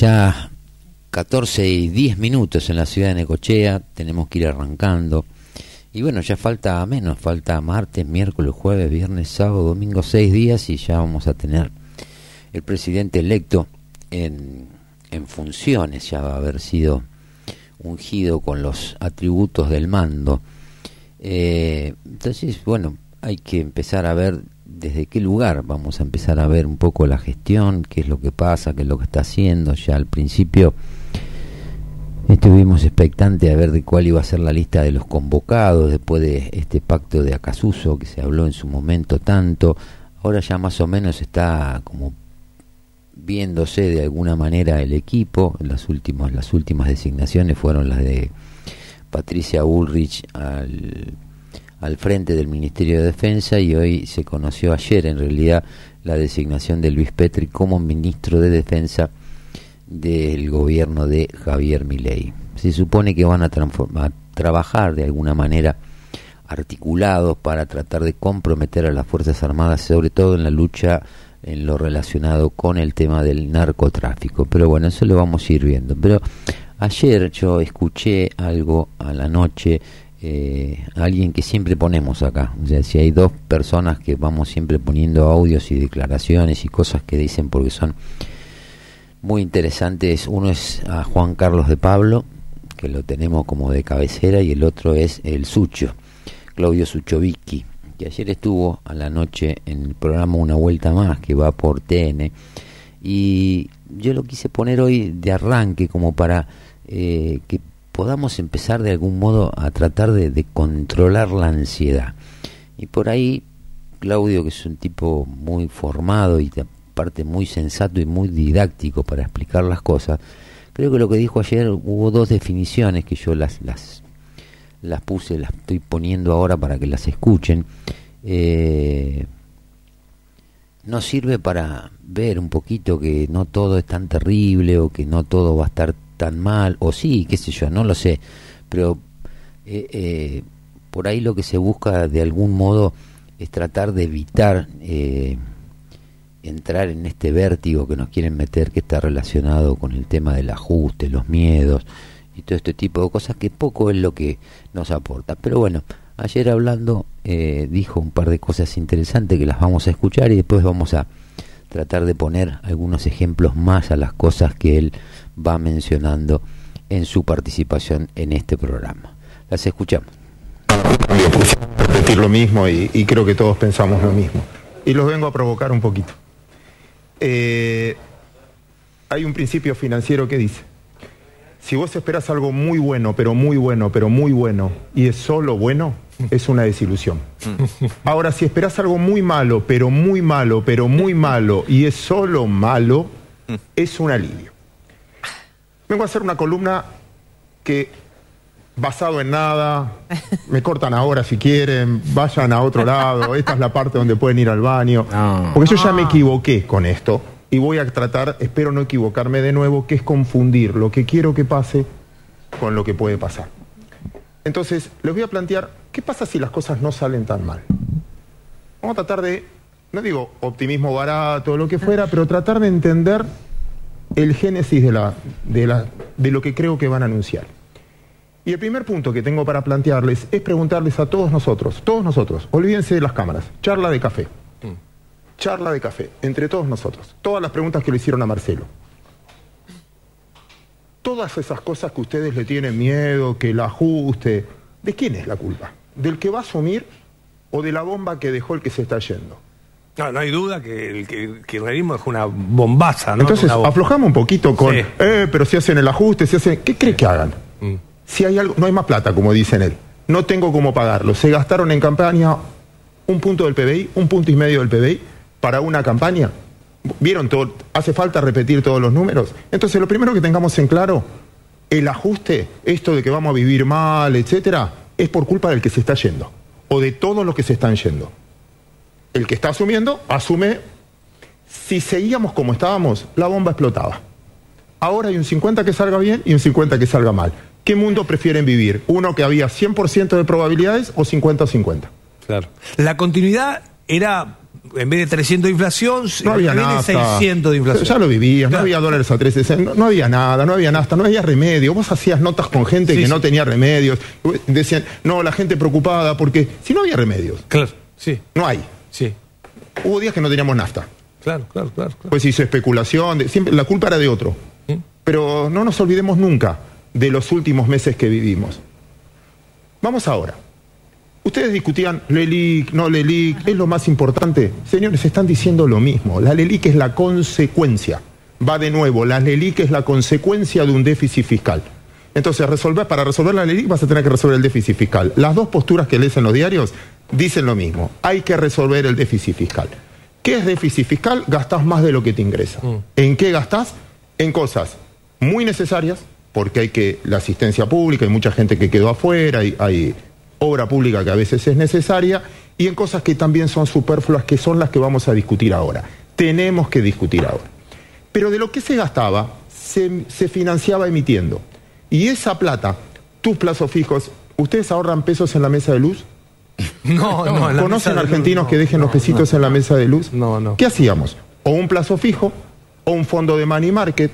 Ya 14 y 10 minutos en la ciudad de Necochea, tenemos que ir arrancando. Y bueno, ya falta menos, falta martes, miércoles, jueves, viernes, sábado, domingo, seis días y ya vamos a tener el presidente electo en, en funciones, ya va a haber sido ungido con los atributos del mando. Eh, entonces, bueno, hay que empezar a ver desde qué lugar vamos a empezar a ver un poco la gestión, qué es lo que pasa, qué es lo que está haciendo. Ya al principio estuvimos expectantes a ver de cuál iba a ser la lista de los convocados después de este pacto de Acasuso que se habló en su momento tanto. Ahora ya más o menos está como viéndose de alguna manera el equipo. Las últimas, las últimas designaciones fueron las de Patricia Ulrich al al frente del Ministerio de Defensa y hoy se conoció ayer en realidad la designación de Luis Petri como ministro de Defensa del gobierno de Javier Milei. Se supone que van a, a trabajar de alguna manera articulados para tratar de comprometer a las Fuerzas Armadas, sobre todo en la lucha en lo relacionado con el tema del narcotráfico. Pero bueno, eso lo vamos a ir viendo. Pero ayer yo escuché algo a la noche eh, alguien que siempre ponemos acá. O sea, si hay dos personas que vamos siempre poniendo audios y declaraciones y cosas que dicen porque son muy interesantes, uno es a Juan Carlos de Pablo, que lo tenemos como de cabecera, y el otro es el Sucho, Claudio Suchovicki, que ayer estuvo a la noche en el programa Una Vuelta Más, que va por TN, y yo lo quise poner hoy de arranque como para eh, que podamos empezar de algún modo a tratar de, controlar la ansiedad. Y por ahí, Claudio, que es un tipo muy formado y aparte muy sensato y muy didáctico para explicar las cosas, creo que lo que dijo ayer hubo dos definiciones que yo las, las, las puse, las estoy poniendo ahora para que las escuchen. Eh, no sirve para ver un poquito que no todo es tan terrible o que no todo va a estar tan mal, o sí, qué sé yo, no lo sé, pero eh, eh, por ahí lo que se busca de algún modo es tratar de evitar eh, entrar en este vértigo que nos quieren meter, que está relacionado con el tema del ajuste, los miedos y todo este tipo de cosas que poco es lo que nos aporta. Pero bueno, ayer hablando dijo un par de cosas interesantes que las vamos a escuchar y después vamos a tratar de poner algunos ejemplos más a las cosas que él va mencionando en su participación en este programa. Las escuchamos. Repetir lo mismo y, creo que todos pensamos lo mismo. Y los vengo a provocar un poquito. Eh, hay un principio financiero que dice, si vos esperas algo muy bueno, pero muy bueno, pero muy bueno, y es solo bueno, es una desilusión. Ahora, si esperas algo muy malo, pero muy malo, pero muy malo, y es solo malo, es un alivio. Vengo a hacer una columna que, basado en nada, me cortan ahora si quieren, vayan a otro lado, esta es la parte donde pueden ir al baño. Porque yo ya me equivoqué con esto y voy a tratar, espero no equivocarme de nuevo, que es confundir lo que quiero que pase con lo que puede pasar. Entonces, les voy a plantear, ¿qué pasa si las cosas no salen tan mal? Vamos a tratar de, no digo optimismo barato o lo que fuera, pero tratar de entender el génesis de, la, de, la, de lo que creo que van a anunciar. Y el primer punto que tengo para plantearles es preguntarles a todos nosotros, todos nosotros, olvídense de las cámaras, charla de café, mm. charla de café, entre todos nosotros, todas las preguntas que le hicieron a Marcelo. Todas esas cosas que ustedes le tienen miedo, que el ajuste, ¿de quién es la culpa? ¿Del que va a asumir o de la bomba que dejó el que se está yendo? No, no hay duda que el kirchnerismo es una bombaza, ¿no? Entonces, aflojamos un poquito con, eh, pero si hacen el ajuste, si hacen... ¿Qué cree que hagan? Mm. Si hay algo, no hay más plata, como dicen él. No tengo cómo pagarlo. Se gastaron en campaña un punto del PBI, un punto y medio del PBI, para una campaña. ¿Vieron todo? ¿Hace falta repetir todos los números? Entonces, lo primero que tengamos en claro, el ajuste, esto de que vamos a vivir mal, etcétera, es por culpa del que se está yendo. O de todos los que se están yendo el que está asumiendo, asume, si seguíamos como estábamos, la bomba explotaba. Ahora hay un 50 que salga bien y un 50 que salga mal. ¿Qué mundo prefieren vivir? ¿Uno que había 100% de probabilidades o 50-50? Claro. La continuidad era en vez de 300 de inflación, no había nada. 600 de inflación. Ya lo vivías, no había dólares a 13, no, no, había nada, no había nada, no había remedio. Vos hacías notas con gente que no tenía remedios. Decían, no, la gente preocupada porque si no había remedios. Claro, sí. No hay. Sí. Hubo días que no teníamos nafta. Claro, claro, claro. Pues hizo especulación, siempre, la culpa era de otro. ¿Mm? Pero no nos olvidemos nunca de los últimos meses que vivimos. Vamos ahora. Ustedes discutían LELIC, no LELIC, es lo más importante. Señores, están diciendo lo mismo. La LELIC es la consecuencia. Va de nuevo, la LELIC es la consecuencia de un déficit fiscal. Entonces, resolver, para resolver la LELIC vas a tener que resolver el déficit fiscal. Las dos posturas que lees en los diarios dicen lo mismo. Hay que resolver el déficit fiscal. ¿Qué es déficit fiscal? Gastás más de lo que te ingresa. Mm. ¿En qué gastás? En cosas muy necesarias, porque hay que la asistencia pública, hay mucha gente que quedó afuera, hay, hay obra pública que a veces es necesaria, y en cosas que también son superfluas, que son las que vamos a discutir ahora. Tenemos que discutir ahora. Pero de lo que se gastaba, se, se financiaba emitiendo. Y esa plata, tus plazos fijos, ¿ustedes ahorran pesos en la mesa de luz? No, no. ¿Conocen argentinos que dejen los pesitos en la mesa de luz? No, no. ¿Qué hacíamos? O un plazo fijo, o un fondo de money market,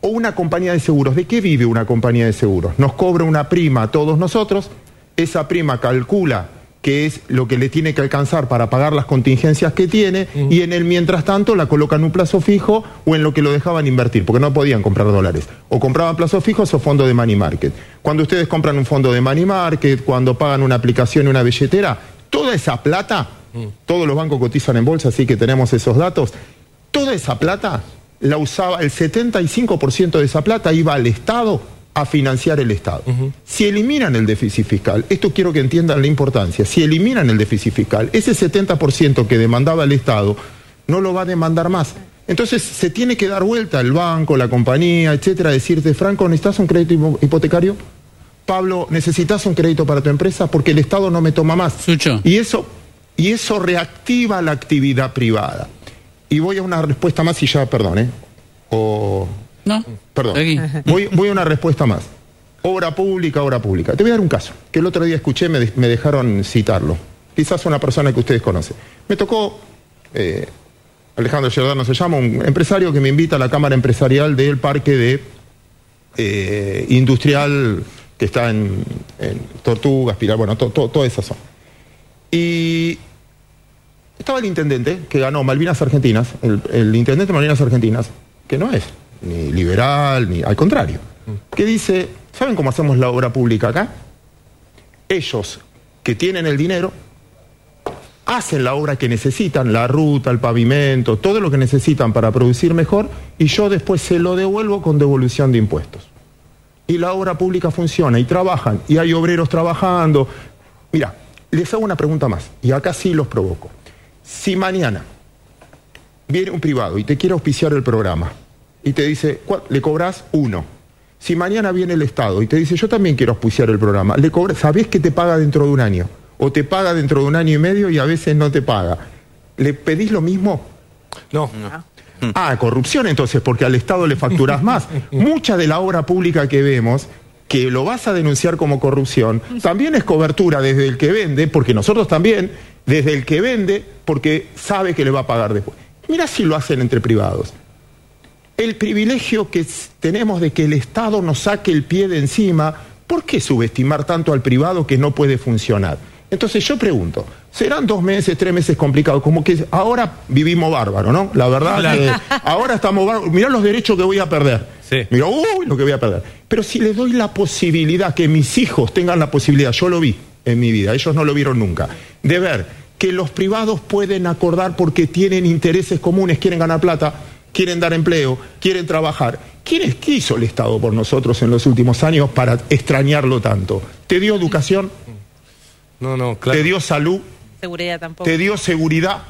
o una compañía de seguros. ¿De qué vive una compañía de seguros? Nos cobra una prima a todos nosotros, esa prima calcula que es lo que le tiene que alcanzar para pagar las contingencias que tiene, y en el mientras tanto la colocan en un plazo fijo o en lo que lo dejaban invertir, porque no podían comprar dólares. O compraban plazos fijos o fondo de money market. Cuando ustedes compran un fondo de money market, cuando pagan una aplicación y una billetera, toda esa plata, todos los bancos cotizan en bolsa, así que tenemos esos datos, toda esa plata la usaba, el 75% de esa plata iba al Estado a financiar el Estado. Si eliminan el déficit fiscal, esto quiero que entiendan la importancia, si eliminan el déficit fiscal, ese 70% que demandaba el Estado no lo va a demandar más. Entonces se tiene que dar vuelta el banco, la compañía, etcétera, decirte, Franco, ¿necesitas un crédito hipotecario? Pablo, ¿necesitas un crédito para tu empresa? Porque el Estado no me toma más. Y eso, y eso reactiva la actividad privada. Y voy a una respuesta más y ya, perdón, ¿eh? O no. Perdón. Voy, a una respuesta más. Obra pública, obra pública. Te voy a dar un caso, que el otro día escuché, me, me dejaron citarlo. Quizás una persona que ustedes conocen. Me tocó, eh, Alejandro Giordano se llama, un empresario que me invita a la Cámara Empresarial del Parque de eh, Industrial que está en, Tortugas, Pilar, bueno, toda esa zona. Y estaba el intendente que ganó Malvinas Argentinas, el, el intendente de Malvinas Argentinas, que no es ni liberal, ni al contrario, que dice, ¿saben cómo hacemos la obra pública acá? Ellos que tienen el dinero hacen la obra que necesitan, la ruta, el pavimento, todo lo que necesitan para producir mejor, y yo después se lo devuelvo con devolución de impuestos. Y la obra pública funciona, y trabajan, y hay obreros trabajando. Mira, les hago una pregunta más, y acá sí los provoco. Si mañana viene un privado y te quiere auspiciar el programa, y te dice, le cobras uno. Si mañana viene el Estado y te dice, yo también quiero auspiciar el programa, le cobras, sabés que te paga dentro de un año, o te paga dentro de un año y medio y a veces no te paga. ¿Le pedís lo mismo? No. Ah, corrupción entonces, porque al Estado le facturás más. Mucha de la obra pública que vemos que lo vas a denunciar como corrupción, también es cobertura desde el que vende, porque nosotros también, desde el que vende, porque sabe que le va a pagar después. Mira si lo hacen entre privados el privilegio que tenemos de que el Estado nos saque el pie de encima, ¿por qué subestimar tanto al privado que no puede funcionar? Entonces yo pregunto, serán dos meses, tres meses complicados, como que ahora vivimos bárbaro, ¿no? La verdad, que ahora estamos bárbaros, mirá los derechos que voy a perder. Sí. Mirá, uy, lo que voy a perder. Pero si les doy la posibilidad, que mis hijos tengan la posibilidad, yo lo vi en mi vida, ellos no lo vieron nunca, de ver que los privados pueden acordar porque tienen intereses comunes, quieren ganar plata, quieren dar empleo, quieren trabajar. ¿Quién ¿Qué hizo el Estado por nosotros en los últimos años para extrañarlo tanto? ¿Te dio educación? No, no, claro. ¿Te dio salud? Seguridad tampoco. ¿Te dio seguridad?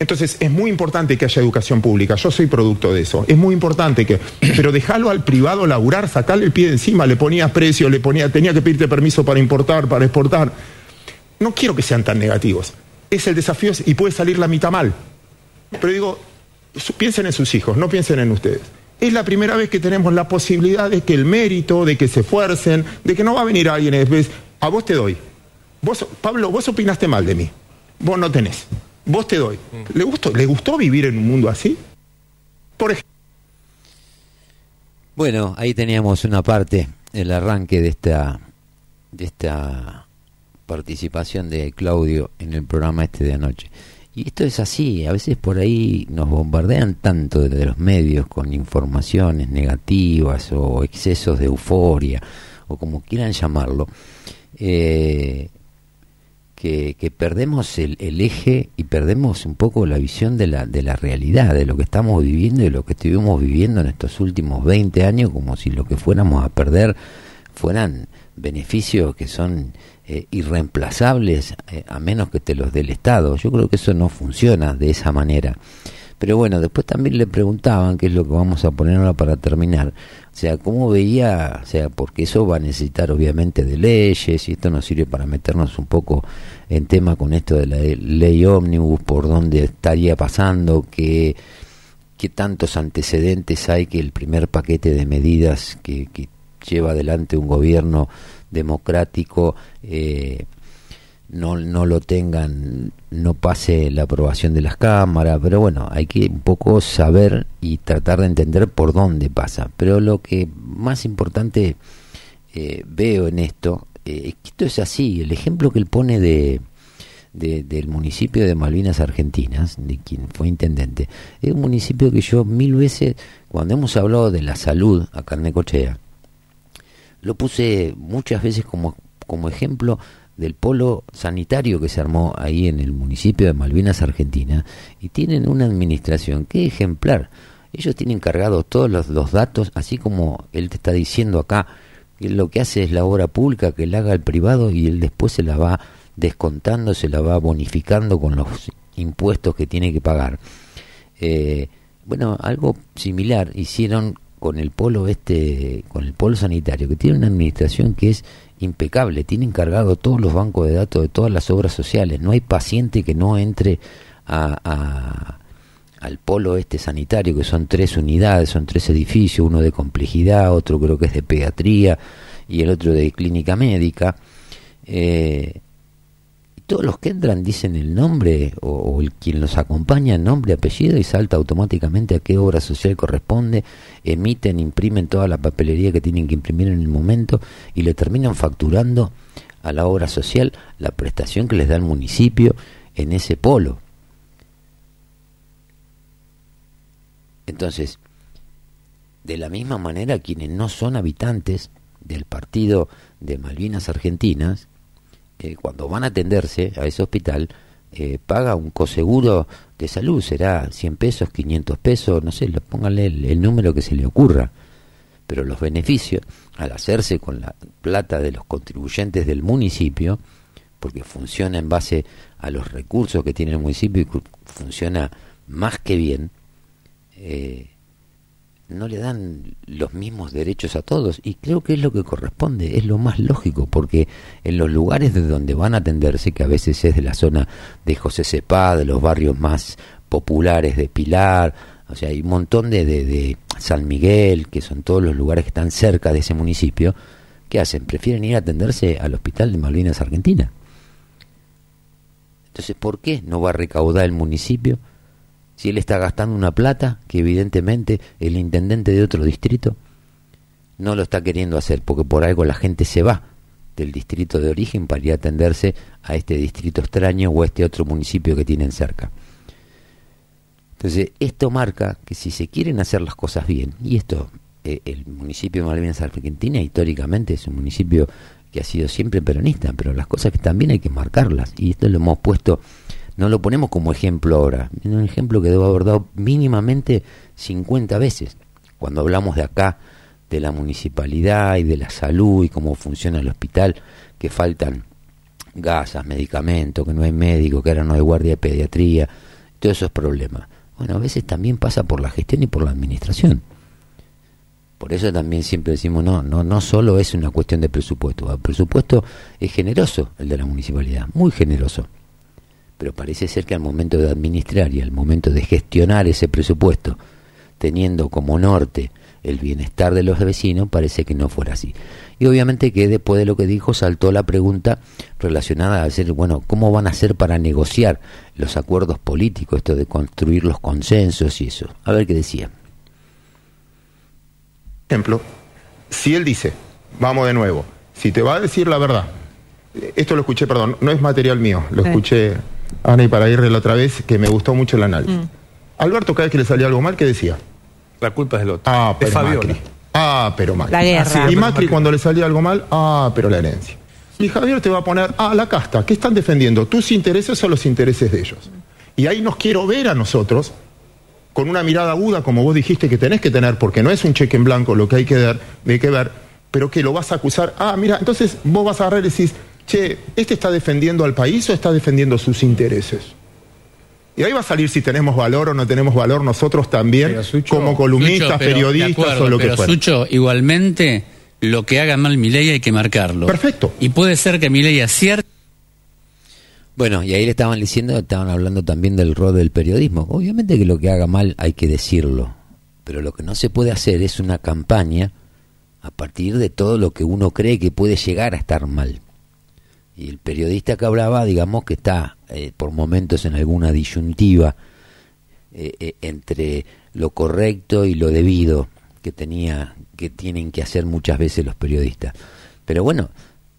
Entonces, es muy importante que haya educación pública. Yo soy producto de eso. Es muy importante que. Pero dejarlo al privado laburar, sacarle el pie de encima, le ponías precio, le ponía, tenía que pedirte permiso para importar, para exportar. No quiero que sean tan negativos. Es el desafío y puede salir la mitad mal. Pero digo, piensen en sus hijos, no piensen en ustedes. Es la primera vez que tenemos la posibilidad de que el mérito, de que se esfuercen, de que no va a venir alguien, a vos te doy. Vos, Pablo, vos opinaste mal de mí. Vos no tenés. vos te doy. ¿Le gustó, ¿Le gustó vivir en un mundo así? Por ejemplo. Bueno, ahí teníamos una parte, el arranque de esta, de esta participación de Claudio en el programa este de anoche. Y esto es así, a veces por ahí nos bombardean tanto desde los medios con informaciones negativas o excesos de euforia, o como quieran llamarlo, eh, que, perdemos el, eje y perdemos un poco la visión de la, de la realidad, de lo que estamos viviendo y lo que estuvimos viviendo en estos últimos 20 años, como si lo que fuéramos a perder fueran beneficios que son eh, irreemplazables eh, a menos que te los dé el Estado. Yo creo que eso no funciona de esa manera. Pero bueno, después también le preguntaban, qué es lo que vamos a poner ahora para terminar, o sea, cómo veía, o sea, porque eso va a necesitar obviamente de leyes y esto nos sirve para meternos un poco en tema con esto de la ley ómnibus, por dónde estaría pasando, qué, qué tantos antecedentes hay que el primer paquete de medidas que, que lleva adelante un gobierno democrático eh, no, no lo tengan, no pase la aprobación de las cámaras, pero bueno, hay que un poco saber y tratar de entender por dónde pasa. Pero lo que más importante eh, veo en esto, eh, esto es así, el ejemplo que él pone de, del municipio de Malvinas Argentinas, de quien fue intendente, es un municipio que yo mil veces, cuando hemos hablado de la salud acá en Necochea, lo puse muchas veces como, como ejemplo del polo sanitario que se armó ahí en el municipio de Malvinas, Argentina, y tienen una administración que ejemplar. Ellos tienen cargados todos los, datos, así como él te está diciendo acá, que lo que hace es la obra pública, que la haga el privado y él después se la va descontando, se la va bonificando con los impuestos que tiene que pagar. Eh, bueno, algo similar hicieron con el polo este, con el polo sanitario, que tiene una administración que es impecable, tiene encargado todos los bancos de datos de todas las obras sociales, no hay paciente que no entre a, al polo este sanitario, que son tres unidades, son tres edificios, uno de complejidad, otro creo que es de pediatría y el otro de clínica médica. Eh, todos los que entran dicen el nombre o, el, quien los acompaña, nombre, apellido y salta automáticamente a qué obra social corresponde, emiten, imprimen toda la papelería que tienen que imprimir en el momento y le terminan facturando a la obra social la prestación que les da el municipio en ese polo. Entonces, de la misma manera, quienes no son habitantes del partido de Malvinas Argentinas, cuando van a atenderse a ese hospital, eh, paga un coseguro de salud, será 100 pesos, 500 pesos, no sé, pónganle el, número que se le ocurra. Pero los beneficios, al hacerse con la plata de los contribuyentes del municipio, porque funciona en base a los recursos que tiene el municipio y funciona más que bien, eh, no le dan los mismos derechos a todos y creo que es lo que corresponde, es lo más lógico, porque en los lugares de donde van a atenderse, que a veces es de la zona de José Cepá, de los barrios más populares de Pilar, o sea, hay un montón de, de, de San Miguel, que son todos los lugares que están cerca de ese municipio, ¿qué hacen? Prefieren ir a atenderse al hospital de Malvinas Argentina. Entonces, ¿por qué no va a recaudar el municipio? Si él está gastando una plata que evidentemente el intendente de otro distrito no lo está queriendo hacer, porque por algo la gente se va del distrito de origen para ir a atenderse a este distrito extraño o a este otro municipio que tienen cerca. Entonces, esto marca que si se quieren hacer las cosas bien, y esto, eh, el municipio de Malvinas Argentina históricamente es un municipio que ha sido siempre peronista, pero las cosas que también hay que marcarlas, y esto lo hemos puesto no lo ponemos como ejemplo ahora, es un ejemplo que debo haber dado mínimamente 50 veces cuando hablamos de acá, de la municipalidad y de la salud y cómo funciona el hospital, que faltan gasas, medicamentos, que no hay médico, que ahora no hay guardia de pediatría, todos esos problemas. Bueno, a veces también pasa por la gestión y por la administración. Por eso también siempre decimos, no, no, no solo es una cuestión de presupuesto, el presupuesto es generoso, el de la municipalidad, muy generoso pero parece ser que al momento de administrar y al momento de gestionar ese presupuesto, teniendo como norte el bienestar de los vecinos, parece que no fuera así. Y obviamente que después de lo que dijo saltó la pregunta relacionada a decir, bueno, ¿cómo van a hacer para negociar los acuerdos políticos, esto de construir los consensos y eso? A ver qué decía. Ejemplo, si él dice, vamos de nuevo, si te va a decir la verdad, esto lo escuché, perdón, no es material mío, lo escuché Ana y para irle la otra vez, que me gustó mucho el análisis. Mm. Alberto, cada vez que le salía algo mal, ¿qué decía? La culpa es del otro. Ah, pero Macri. Ah, pero Macri. La guerra. y Macri cuando le salía algo mal, ah, pero la herencia. Y Javier te va a poner, ah, la casta, ¿qué están defendiendo? ¿Tus intereses o los intereses de ellos? Y ahí nos quiero ver a nosotros con una mirada aguda, como vos dijiste que tenés que tener, porque no es un cheque en blanco lo que hay que, dar, hay que ver, pero que lo vas a acusar. Ah, mira, entonces vos vas a agarrar y decís, che, ¿este está defendiendo al país o está defendiendo sus intereses? Y ahí va a salir si tenemos valor o no tenemos valor nosotros también, como columnistas, periodistas o lo que fuera. Sucho, igualmente, lo que haga mal ley hay que marcarlo. Perfecto. Y puede ser que ley acierte. Bueno, y ahí le estaban diciendo, estaban hablando también del rol del periodismo. Obviamente que lo que haga mal hay que decirlo, pero lo que no se puede hacer es una campaña a partir de todo lo que uno cree que puede llegar a estar mal. Y el periodista que hablaba, digamos que está eh, por momentos en alguna disyuntiva eh, eh, entre lo correcto y lo debido que tenía que tienen que hacer muchas veces los periodistas. Pero bueno,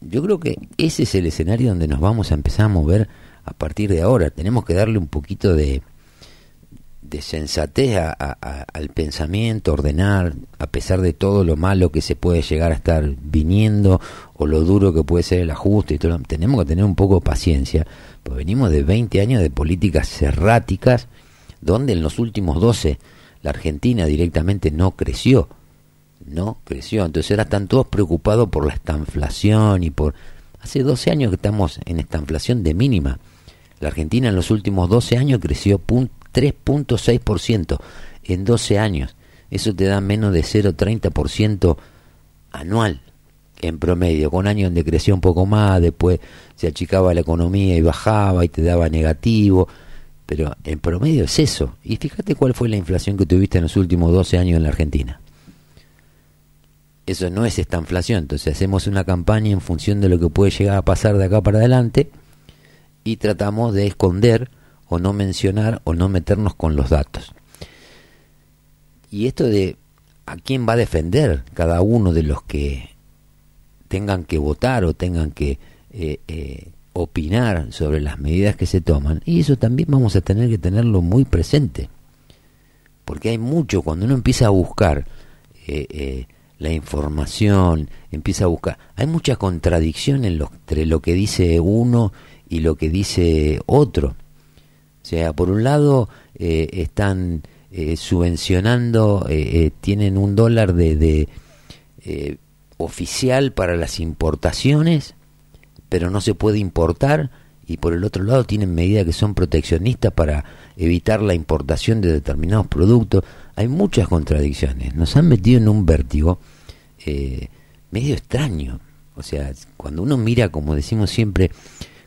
yo creo que ese es el escenario donde nos vamos a empezar a mover a partir de ahora. Tenemos que darle un poquito de, de sensatez al pensamiento, ordenar, a pesar de todo lo malo que se puede llegar a estar viniendo o lo duro que puede ser el ajuste y todo, tenemos que tener un poco de paciencia, pues venimos de 20 años de políticas erráticas, donde en los últimos 12 la Argentina directamente no creció, no creció, entonces ahora están todos preocupados por la estanflación y por... Hace 12 años que estamos en estanflación de mínima. La Argentina en los últimos 12 años creció punto 3.6% en 12 años. Eso te da menos de 0.30% anual en promedio, con años donde creció un poco más, después se achicaba la economía y bajaba y te daba negativo, pero en promedio es eso. Y fíjate cuál fue la inflación que tuviste en los últimos 12 años en la Argentina. Eso no es esta inflación, entonces hacemos una campaña en función de lo que puede llegar a pasar de acá para adelante y tratamos de esconder o no mencionar o no meternos con los datos. Y esto de a quién va a defender cada uno de los que tengan que votar o tengan que eh, eh, opinar sobre las medidas que se toman, y eso también vamos a tener que tenerlo muy presente, porque hay mucho, cuando uno empieza a buscar eh, la información, empieza a buscar, hay mucha contradicción entre lo que dice uno y lo que dice otro. O sea, por un lado eh, están eh, subvencionando, eh, tienen un dólar de, de oficial para las importaciones, pero no se puede importar, y por el otro lado tienen medidas que son proteccionistas para evitar la importación de determinados productos. Hay muchas contradicciones. Nos han metido en un vértigo medio extraño. O sea, cuando uno mira, como decimos siempre,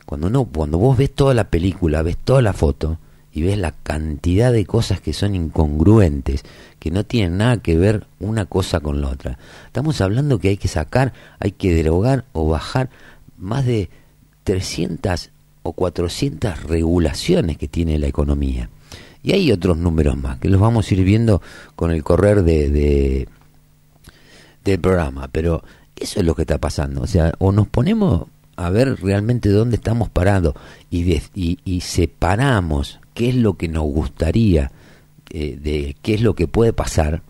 cuando uno, cuando vos ves toda la película, ves toda la foto y ves la cantidad de cosas que son incongruentes, que no tienen nada que ver una cosa con la otra. Estamos hablando que hay que sacar, hay que derogar o bajar más de 300 o 400 regulaciones que tiene la economía. Y hay otros números más, que los vamos a ir viendo con el correr de, de del programa, pero eso es lo que está pasando. O sea, o nos ponemos a ver realmente dónde estamos parados y, y, separamos qué es lo que nos gustaría, eh, de qué es lo que puede pasar,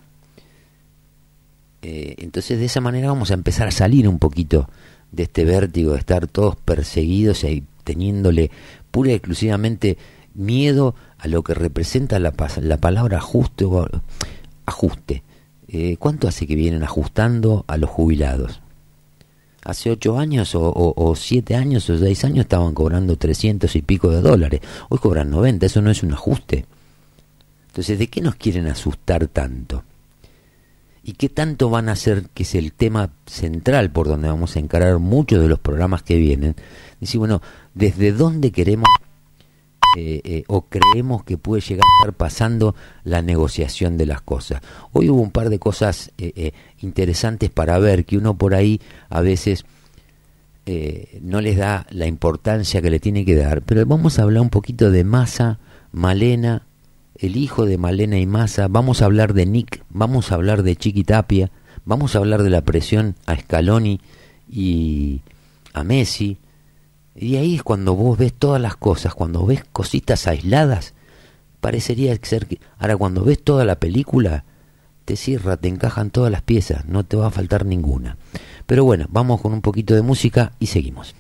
eh, entonces de esa manera vamos a empezar a salir un poquito de este vértigo de estar todos perseguidos y teniéndole pura y exclusivamente miedo a lo que representa la, la palabra ajuste. ajuste. Eh, ¿Cuánto hace que vienen ajustando a los jubilados? Hace ocho años o, siete años o seis años estaban cobrando trescientos y pico de dólares. Hoy cobran 90, eso no es un ajuste. Entonces, ¿de qué nos quieren asustar tanto? ¿Y qué tanto van a hacer, que es el tema central por donde vamos a encarar muchos de los programas que vienen? Decir, bueno, ¿desde dónde queremos eh, eh, o creemos que puede llegar a estar pasando la negociación de las cosas. Hoy hubo un par de cosas eh, interesantes para ver que uno por ahí a veces no les da la importancia que le tiene que dar, pero vamos a hablar un poquito de Massa, Malena, el hijo de Malena y Massa, vamos a hablar de Nick, vamos a hablar de Chiquitapia, vamos a hablar de la presión a Scaloni y a Messi, y ahí es cuando vos ves todas las cosas, cuando ves cositas aisladas, parecería ser que... Ahora cuando ves toda la película, te cierra, te encajan todas las piezas, no te va a faltar ninguna. Pero bueno, vamos con un poquito de música y seguimos.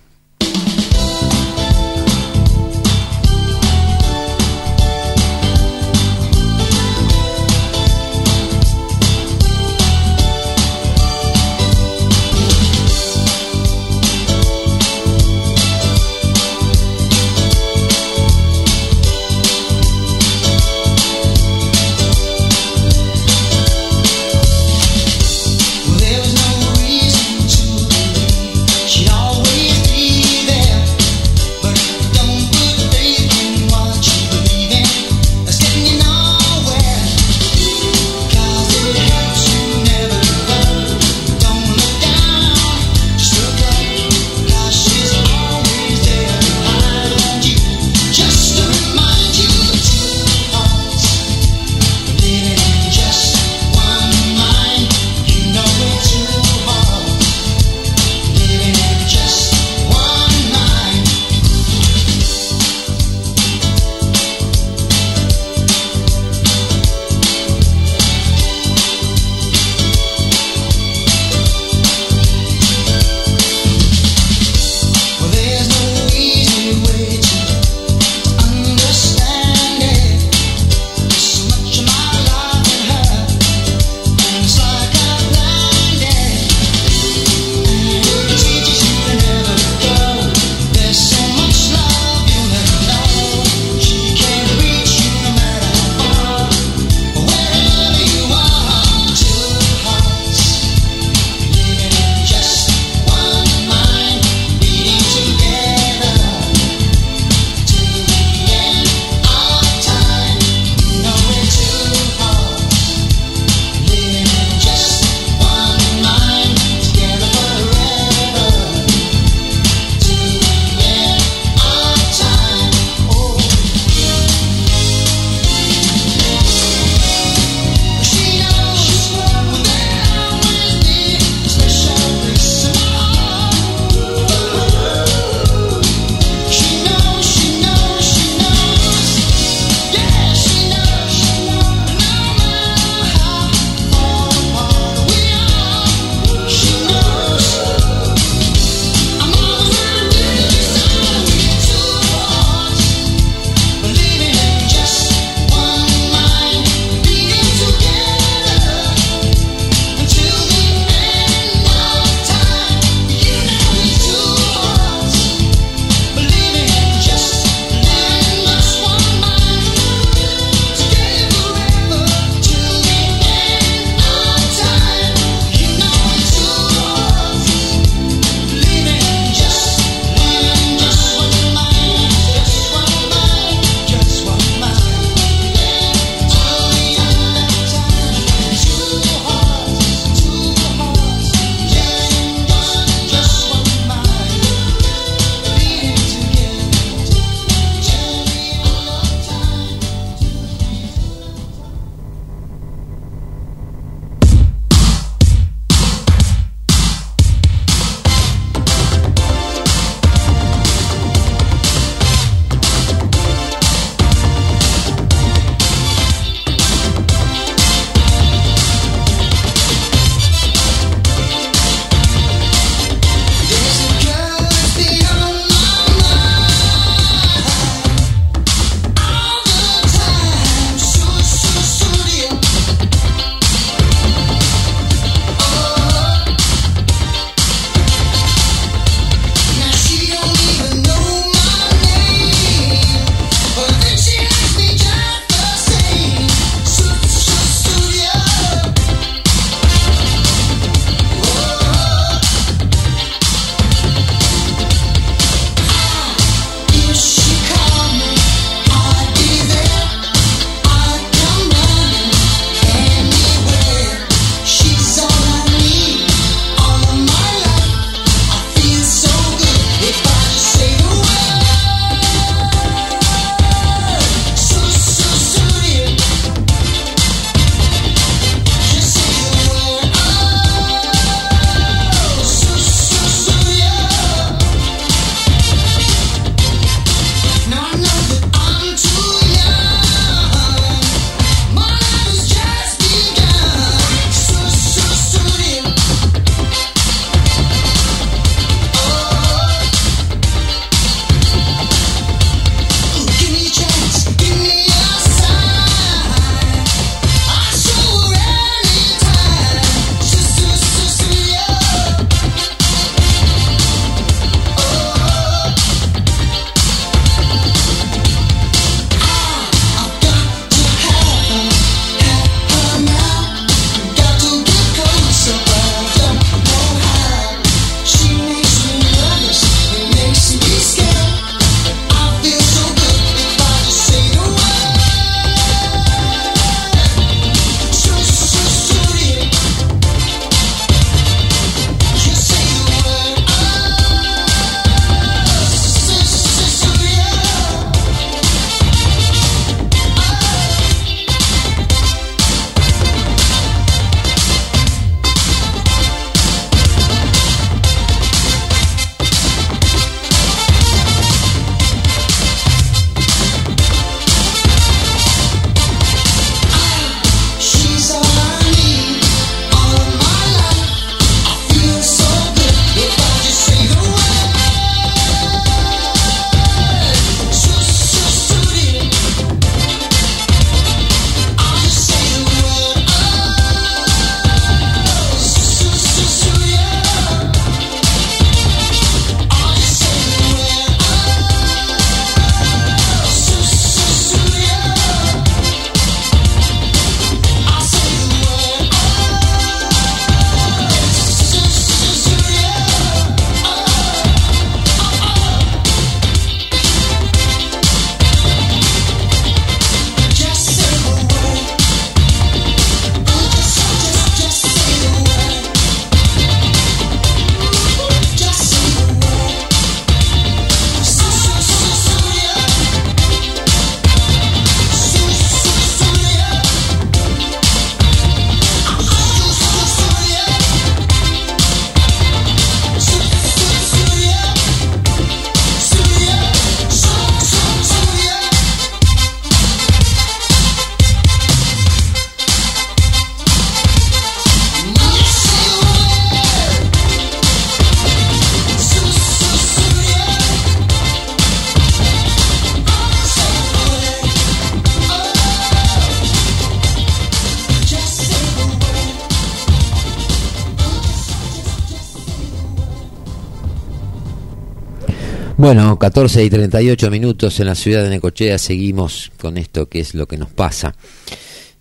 14 y 38 minutos en la ciudad de Necochea, seguimos con esto que es lo que nos pasa.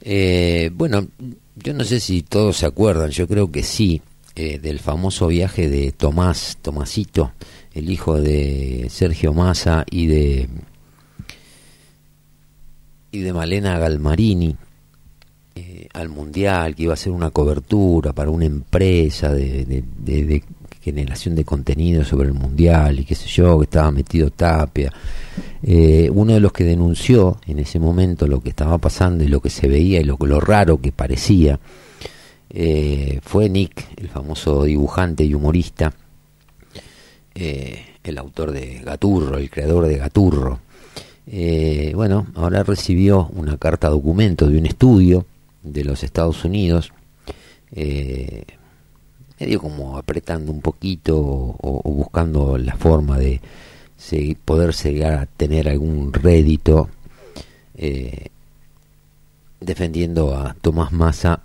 Eh, bueno, yo no sé si todos se acuerdan, yo creo que sí, eh, del famoso viaje de Tomás, Tomasito, el hijo de Sergio Massa y de y de Malena Galmarini eh, al mundial, que iba a ser una cobertura para una empresa de, de generación de contenido sobre el mundial y qué sé yo, que estaba metido Tapia. Eh, uno de los que denunció en ese momento lo que estaba pasando y lo que se veía y lo, lo raro que parecía eh, fue Nick, el famoso dibujante y humorista, eh, el autor de Gaturro, el creador de Gaturro. bueno, ahora recibió una carta documento de un estudio de los Estados Unidos medio como apretando un poquito o, buscando la forma de poder llegar a tener algún rédito eh, defendiendo a Tomás Massa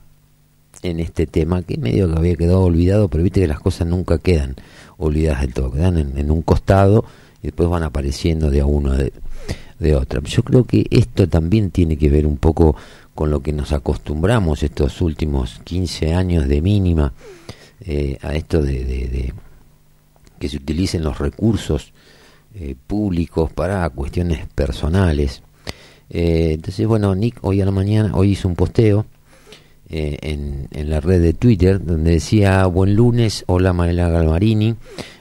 en este tema que medio que había quedado olvidado, pero viste que las cosas nunca quedan olvidadas del todo, quedan en, un costado y después van apareciendo de a uno de, de otra. Yo creo que esto también tiene que ver un poco con lo que nos acostumbramos estos últimos 15 años de mínima eh, a esto de, que se utilicen los recursos eh, públicos para cuestiones personales. Eh, entonces, bueno, Nick hoy a la mañana, hoy hizo un posteo en, en, la red de Twitter donde decía, buen lunes, hola Manuela Galmarini,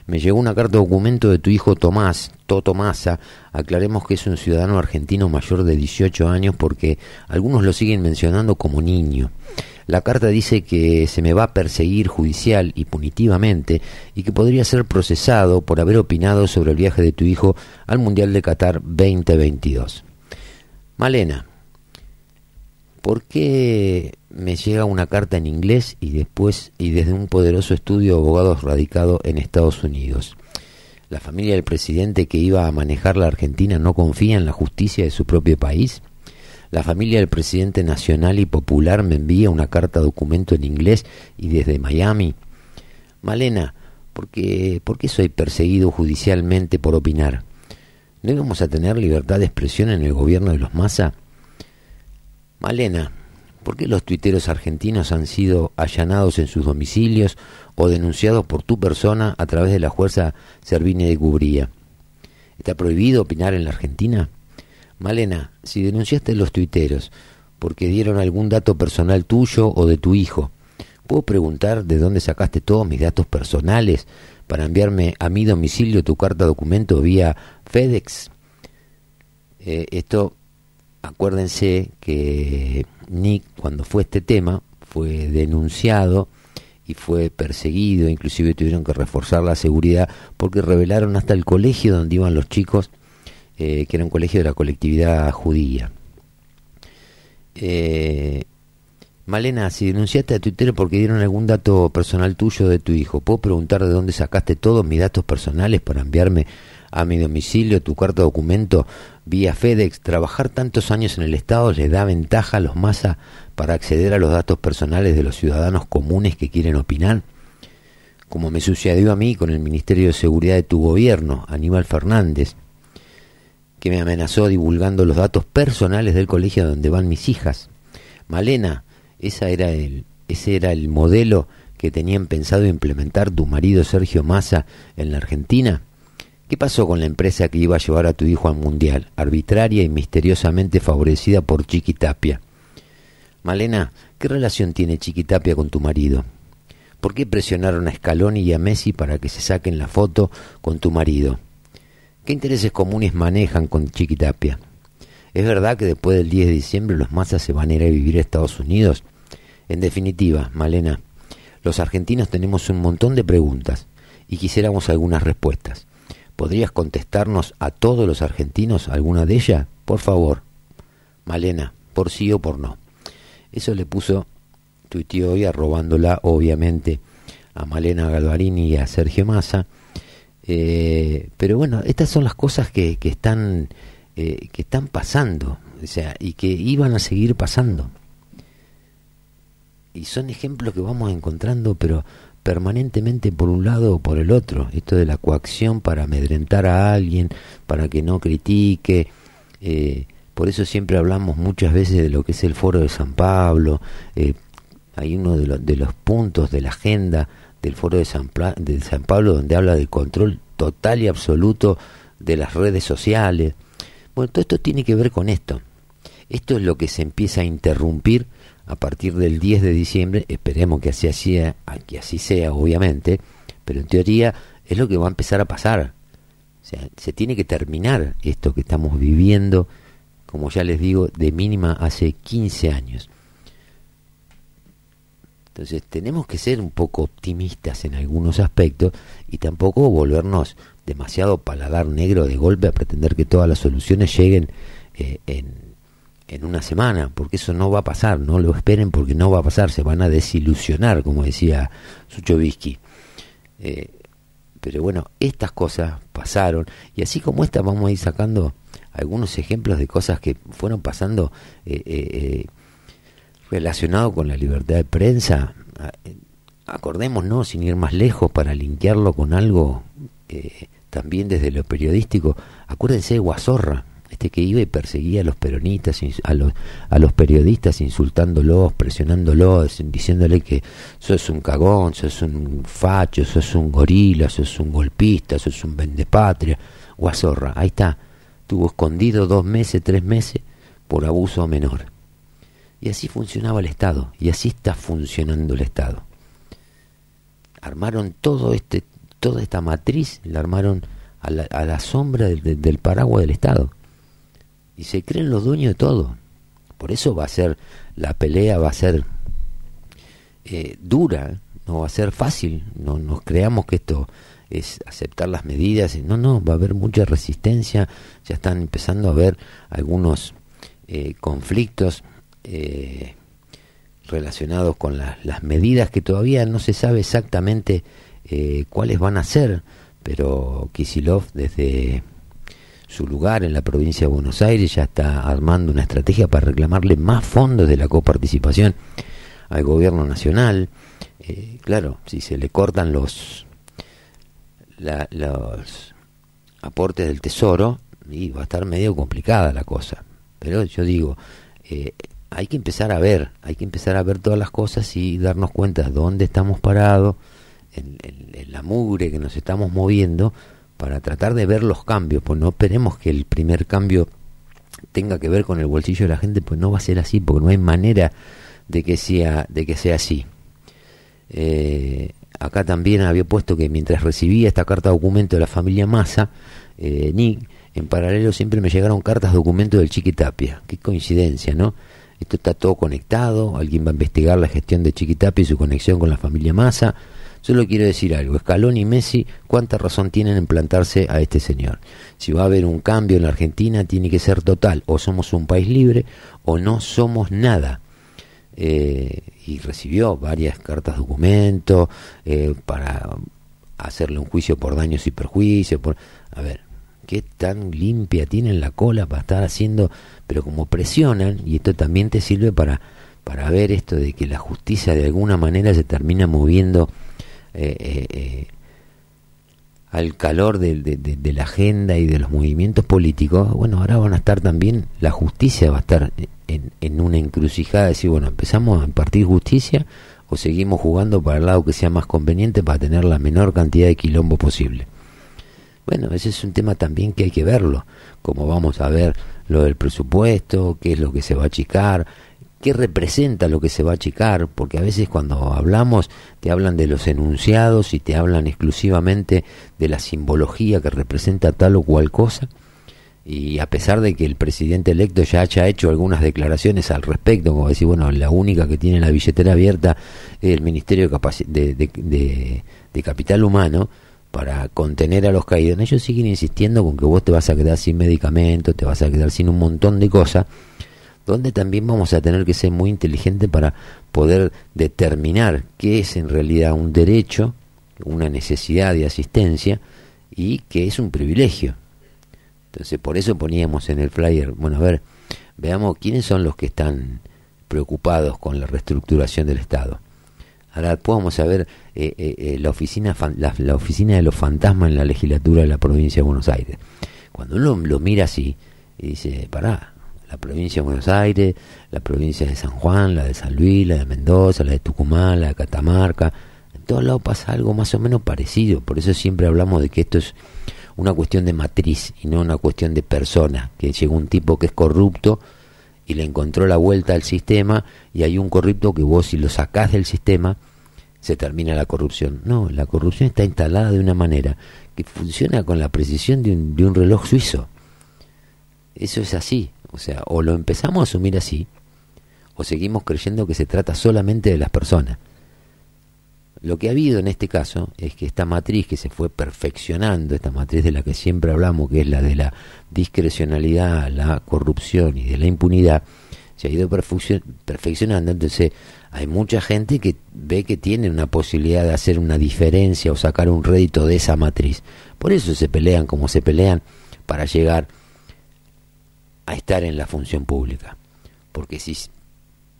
me llegó una carta documento de tu hijo Tomás, Toto Massa, aclaremos que es un ciudadano argentino mayor de 18 años porque algunos lo siguen mencionando como niño. La carta dice que se me va a perseguir judicial y punitivamente y que podría ser procesado por haber opinado sobre el viaje de tu hijo al Mundial de Qatar 2022. Malena, ¿por qué me llega una carta en inglés y después y desde un poderoso estudio de abogados radicado en Estados Unidos? ¿La familia del presidente que iba a manejar la Argentina no confía en la justicia de su propio país? La familia del presidente nacional y popular me envía una carta documento en inglés y desde Miami. Malena, ¿por qué, ¿por qué soy perseguido judicialmente por opinar? ¿No íbamos a tener libertad de expresión en el gobierno de los Massa? Malena, ¿por qué los tuiteros argentinos han sido allanados en sus domicilios o denunciados por tu persona a través de la fuerza Servine de Cubría? ¿Está prohibido opinar en la Argentina? Malena, si denunciaste a los tuiteros porque dieron algún dato personal tuyo o de tu hijo, ¿puedo preguntar de dónde sacaste todos mis datos personales para enviarme a mi domicilio tu carta documento vía FedEx? Eh, esto, acuérdense que Nick, cuando fue este tema, fue denunciado y fue perseguido, inclusive tuvieron que reforzar la seguridad porque revelaron hasta el colegio donde iban los chicos eh, que era un colegio de la colectividad judía. Eh, Malena, si denunciaste a Twitter porque dieron algún dato personal tuyo de tu hijo, ¿puedo preguntar de dónde sacaste todos mis datos personales para enviarme a mi domicilio tu de documento vía FedEx? Trabajar tantos años en el Estado les da ventaja a los masa para acceder a los datos personales de los ciudadanos comunes que quieren opinar. Como me sucedió a mí con el Ministerio de Seguridad de tu gobierno, Aníbal Fernández, que me amenazó divulgando los datos personales del colegio donde van mis hijas. Malena, esa era el, ese era el modelo que tenían pensado implementar tu marido Sergio Massa en la Argentina. ¿Qué pasó con la empresa que iba a llevar a tu hijo al Mundial, arbitraria y misteriosamente favorecida por Chiquitapia? Malena, ¿qué relación tiene Chiquitapia con tu marido? ¿Por qué presionaron a Scaloni y a Messi para que se saquen la foto con tu marido? ¿Qué intereses comunes manejan con Chiquitapia? ¿Es verdad que después del 10 de diciembre los masas se van a ir a vivir a Estados Unidos? En definitiva, Malena, los argentinos tenemos un montón de preguntas y quisiéramos algunas respuestas. ¿Podrías contestarnos a todos los argentinos alguna de ellas? Por favor. Malena, por sí o por no. Eso le puso tuiteó hoy arrobándola obviamente a Malena Galvarini y a Sergio Massa eh, pero bueno, estas son las cosas que, que están eh, que están pasando, o sea, y que iban a seguir pasando. Y son ejemplos que vamos encontrando, pero permanentemente por un lado o por el otro. Esto de la coacción para amedrentar a alguien, para que no critique. Eh, por eso siempre hablamos muchas veces de lo que es el foro de San Pablo. Eh, hay uno de, de, los puntos de la agenda del foro de San, de San Pablo donde habla del control total y absoluto de las redes sociales. Bueno, todo esto tiene que ver con esto. Esto es lo que se empieza a interrumpir a partir del 10 de diciembre, esperemos que así, sea, que así sea, obviamente, pero en teoría es lo que va a empezar a pasar. O sea, se tiene que terminar esto que estamos viviendo, como ya les digo, de mínima hace 15 años. Entonces tenemos que ser un poco optimistas en algunos aspectos y tampoco volvernos demasiado paladar negro de golpe a pretender que todas las soluciones lleguen eh, en en una semana, porque eso no va a pasar, no lo esperen porque no va a pasar, se van a desilusionar, como decía Suchovsky. Eh, pero bueno, estas cosas pasaron, y así como estas vamos a ir sacando algunos ejemplos de cosas que fueron pasando eh, eh, relacionado con la libertad de prensa. Acordémonos, sin ir más lejos, para linkearlo con algo también desde lo periodístico, acuérdense de Guazorra, este que iba y perseguía a los peronistas, a los, a los periodistas, insultándolos, presionándolos, diciéndole que sos un cagón, sos un facho, sos un gorila, sos un golpista, sos un vendepatria. Guazorra, ahí está, tuvo escondido dos meses, tres meses por abuso menor. Y así funcionaba el Estado, y así está funcionando el Estado. Armaron todo este, toda esta matriz, la armaron a la, a la sombra del paraguas del Estado y se creen los dueños de todo. Por eso va a ser, la pelea va a ser eh, dura, no va a ser fácil, no nos creamos que esto es aceptar las medidas, no, no, va a haber mucha resistencia, ya están empezando a haber algunos eh, conflictos eh, relacionados con las medidas que todavía no se sabe exactamente cuáles van a ser, pero Kisilov desde su lugar en la provincia de Buenos Aires, ya está armando una estrategia para reclamarle más fondos de la coparticipación al gobierno nacional. Eh, claro, si se le cortan los, los aportes del tesoro, y va a estar medio complicada la cosa. Pero yo digo, eh, hay que empezar a ver, hay que empezar a ver todas las cosas y darnos cuenta de dónde estamos parados, en, en la mugre que nos estamos moviendo, para tratar de ver los cambios, pues no esperemos que el primer cambio tenga que ver con el bolsillo de la gente, pues no va a ser así, porque no hay manera de que sea, de que sea así. Eh, acá también había puesto que mientras recibía esta carta documento de la familia Massa, eh, Nick, en paralelo siempre me llegaron cartas documento del Chiquitapia. Qué coincidencia, ¿no? Esto está todo conectado, alguien va a investigar la gestión de Chiquitapia y su conexión con la familia Massa Solo quiero decir algo, Escalón y Messi, ¿cuánta razón tienen en plantarse a este señor? Si va a haber un cambio en la Argentina, tiene que ser total, o somos un país libre o no somos nada. Eh, y recibió varias cartas documento eh, para hacerle un juicio por daños y perjuicios. Por... A ver, qué tan limpia tienen la cola para estar haciendo, pero como presionan, y esto también te sirve para, para ver esto de que la justicia de alguna manera se termina moviendo eh, eh, eh, al calor de, la agenda y de los movimientos políticos, bueno, ahora van a estar también, la justicia va a estar en, una encrucijada, de decir, bueno, empezamos a impartir justicia o seguimos jugando para el lado que sea más conveniente para tener la menor cantidad de quilombo posible. Bueno, ese es un tema también que hay que verlo, como vamos a ver lo del presupuesto, qué es lo que se va a achicar, qué representa lo que se va a achicar, porque a veces cuando hablamos te hablan de los enunciados y te hablan exclusivamente de la simbología que representa tal o cual cosa, y a pesar de que el presidente electo ya haya hecho algunas declaraciones al respecto, como decir, bueno, la única que tiene la billetera abierta es el Ministerio de, Capital Humano, para contener a los caídos, ellos siguen insistiendo con que vos te vas a quedar sin medicamentos, te vas a quedar sin un montón de cosas, donde también vamos a tener que ser muy inteligentes para poder determinar qué es en realidad un derecho, una necesidad de asistencia y qué es un privilegio. Entonces, por eso poníamos en el flyer, bueno, a ver, veamos quiénes son los que están preocupados con la reestructuración del Estado. Ahora a ver eh, eh, eh, la, oficina la, la, oficina de los fantasmas en la legislatura de la provincia de Buenos Aires. Cuando uno lo mira así, y dice, pará, la provincia de Buenos Aires, la provincia de San Juan, la de San Luis, la de Mendoza, la de Tucumán, la de Catamarca, en todos lados pasa algo más o menos parecido. Por eso siempre hablamos de que esto es una cuestión de matriz y no una cuestión de persona, que llegó un tipo que es corrupto y le encontró la vuelta al sistema y hay un corrupto que vos si lo sacás del sistema se termina la corrupción. No, la corrupción está instalada de una manera que funciona con la precisión de un, de un reloj suizo. Eso es así. O sea, o lo empezamos a asumir así, o seguimos creyendo que se trata solamente de las personas. Lo que ha habido en este caso es que esta matriz que se fue perfeccionando, esta matriz de la que siempre hablamos, que es la de la discrecionalidad, la corrupción y de la impunidad, se ha ido perfeccionando. Entonces hay mucha gente que ve que tiene una posibilidad de hacer una diferencia o sacar un rédito de esa matriz. Por eso se pelean como se pelean para llegar a estar en la función pública. Porque si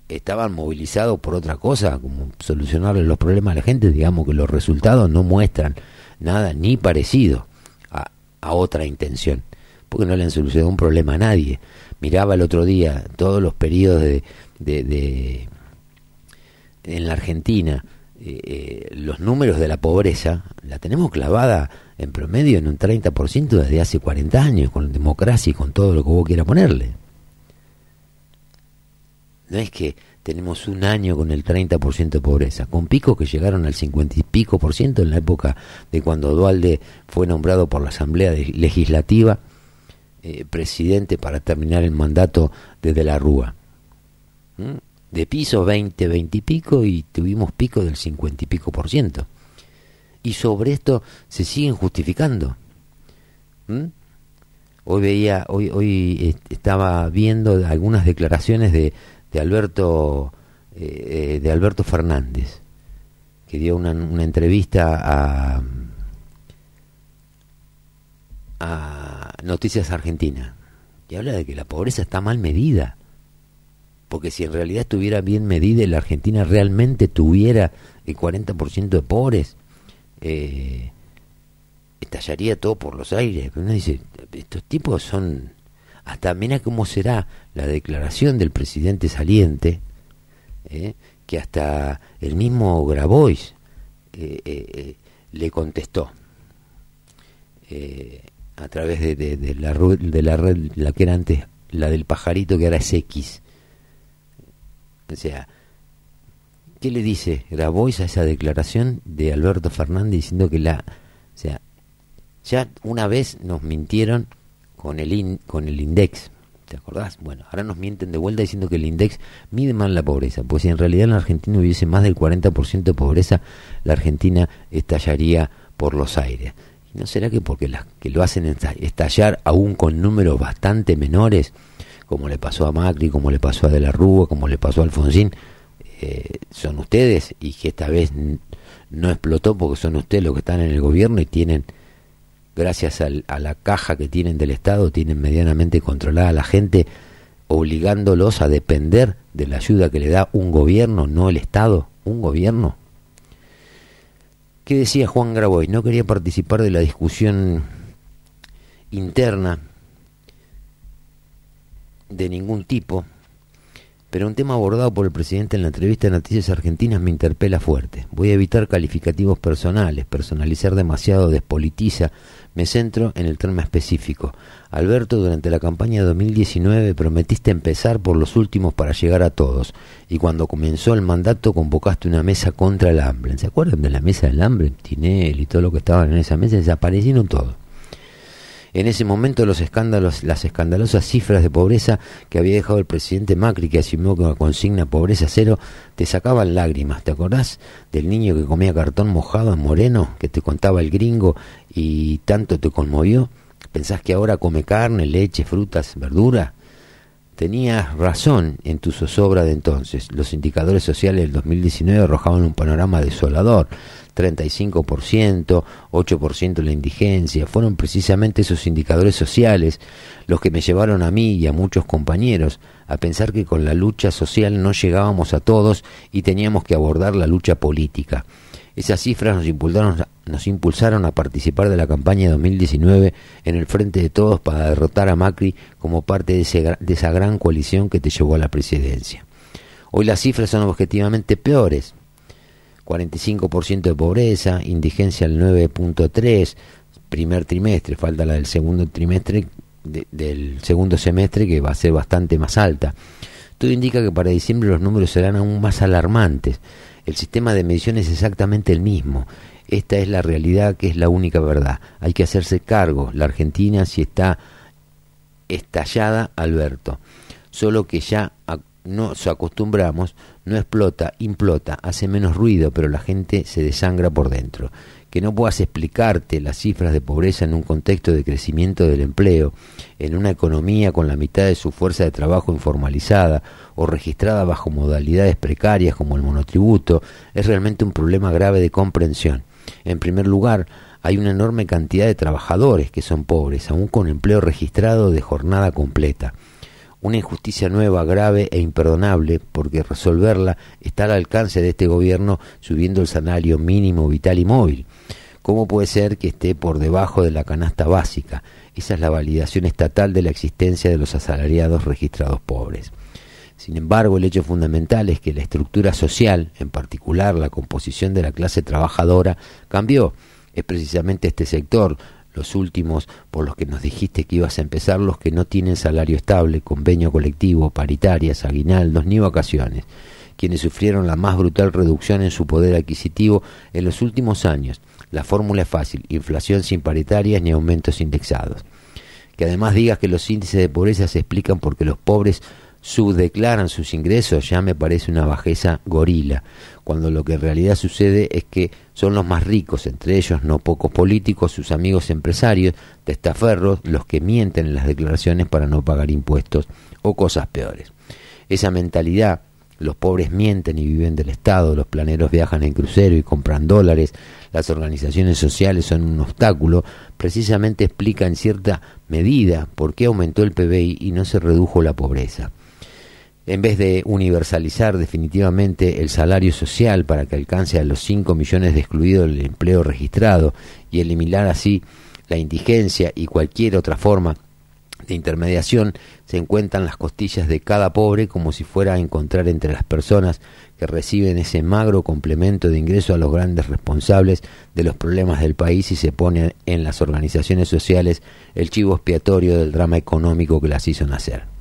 estaban movilizados por otra cosa, como solucionarle los problemas a la gente, digamos que los resultados no muestran nada ni parecido a, a otra intención, porque no le han solucionado un problema a nadie. Miraba el otro día todos los periodos de, de, en la Argentina, eh, eh, los números de la pobreza, la tenemos clavada en promedio en un 30% desde hace 40 años, con democracia y con todo lo que vos quieras ponerle. No es que tenemos un año con el 30% de pobreza, con picos que llegaron al 50 y pico por ciento en la época de cuando Dualde fue nombrado por la Asamblea Legislativa eh, presidente para terminar el mandato desde la Rúa. ¿Mm? De piso 20, 20 y pico y tuvimos pico del 50 y pico por ciento y sobre esto se siguen justificando. ¿Mm? Hoy veía, hoy, hoy estaba viendo algunas declaraciones de, de Alberto eh, eh, de Alberto Fernández, que dio una, una entrevista a, a Noticias Argentina y habla de que la pobreza está mal medida. Porque si en realidad estuviera bien medida y la Argentina realmente tuviera el 40% de pobres, eh, estallaría todo por los aires. Uno dice, estos tipos son... Hasta mira cómo será la declaración del presidente saliente, eh, que hasta el mismo Grabois eh, le contestó a través de, la, de la red, la que era antes, la del pajarito que ahora es X. O sea, ¿Qué le dice Grabois a esa declaración de Alberto Fernández diciendo que la... O sea, ya una vez nos mintieron con el, con el index, ¿te acordás? Bueno, ahora nos mienten de vuelta diciendo que el index mide mal la pobreza, pues si en realidad en la Argentina hubiese más del 40% de pobreza, la Argentina estallaría por los aires. ¿Y no será que porque las que lo hacen estallar aún con números bastante menores, como le pasó a Macri, como le pasó a De la Rúa, como le pasó a Alfonsín, eh, son ustedes y que esta vez no explotó porque son ustedes los que están en el gobierno y tienen, gracias a la caja que tienen del Estado, tienen medianamente controlada a la gente, obligándolos a depender de la ayuda que le da un gobierno, no el Estado, un gobierno. ¿Qué decía Juan Graboy? No quería participar de la discusión interna de ningún tipo pero un tema abordado por el presidente en la entrevista de Noticias Argentinas me interpela fuerte. Voy a evitar calificativos personales, personalizar demasiado despolitiza, me centro en el tema específico. Alberto, durante la campaña de 2019 prometiste empezar por los últimos para llegar a todos, y cuando comenzó el mandato convocaste una mesa contra el hambre. ¿Se acuerdan de la mesa del hambre? Tinel y todo lo que estaban en esa mesa, desaparecieron todos. En ese momento los escándalos, las escandalosas cifras de pobreza que había dejado el presidente Macri, que asumió con la consigna pobreza cero, te sacaban lágrimas. ¿Te acordás del niño que comía cartón mojado en Moreno, que te contaba el gringo y tanto te conmovió? ¿Pensás que ahora come carne, leche, frutas, verdura? Tenías razón en tu zozobra de entonces. Los indicadores sociales del 2019 arrojaban un panorama desolador 35%, 8% la indigencia. Fueron precisamente esos indicadores sociales los que me llevaron a mí y a muchos compañeros a pensar que con la lucha social no llegábamos a todos y teníamos que abordar la lucha política. Esas cifras nos impulsaron, nos impulsaron a participar de la campaña de 2019 en el Frente de Todos para derrotar a Macri como parte de, de esa gran coalición que te llevó a la presidencia. Hoy las cifras son objetivamente peores. 45% de pobreza, indigencia al 9.3, primer trimestre, falta la del segundo trimestre, del segundo semestre que va a ser bastante más alta. Todo indica que para diciembre los números serán aún más alarmantes. El sistema de medición es exactamente el mismo. Esta es la realidad que es la única verdad. Hay que hacerse cargo. La Argentina si está estallada, Alberto. Solo que ya nos acostumbramos, no explota, implota, hace menos ruido, pero la gente se desangra por dentro. Que no puedas explicarte las cifras de pobreza en un contexto de crecimiento del empleo, en una economía con la mitad de su fuerza de trabajo informalizada o registrada bajo modalidades precarias como el monotributo, es realmente un problema grave de comprensión. En primer lugar, hay una enorme cantidad de trabajadores que son pobres, aún con empleo registrado de jornada completa una injusticia nueva, grave e imperdonable, porque resolverla está al alcance de este gobierno subiendo el salario mínimo vital y móvil. ¿Cómo puede ser que esté por debajo de la canasta básica? Esa es la validación estatal de la existencia de los asalariados registrados pobres. Sin embargo, el hecho fundamental es que la estructura social, en particular la composición de la clase trabajadora, cambió. Es precisamente este sector, los últimos por los que nos dijiste que ibas a empezar, los que no tienen salario estable, convenio colectivo, paritarias, aguinaldos ni vacaciones, quienes sufrieron la más brutal reducción en su poder adquisitivo en los últimos años. La fórmula es fácil, inflación sin paritarias ni aumentos indexados. Que además digas que los índices de pobreza se explican porque los pobres subdeclaran sus ingresos ya me parece una bajeza gorila, cuando lo que en realidad sucede es que son los más ricos, entre ellos no pocos políticos, sus amigos empresarios, testaferros, los que mienten en las declaraciones para no pagar impuestos o cosas peores. Esa mentalidad, los pobres mienten y viven del Estado, los planeros viajan en crucero y compran dólares, las organizaciones sociales son un obstáculo, precisamente explica en cierta medida por qué aumentó el PBI y no se redujo la pobreza en vez de universalizar definitivamente el salario social para que alcance a los 5 millones de excluidos del empleo registrado y eliminar así la indigencia y cualquier otra forma de intermediación, se encuentran las costillas de cada pobre como si fuera a encontrar entre las personas que reciben ese magro complemento de ingreso a los grandes responsables de los problemas del país y se pone en las organizaciones sociales el chivo expiatorio del drama económico que las hizo nacer.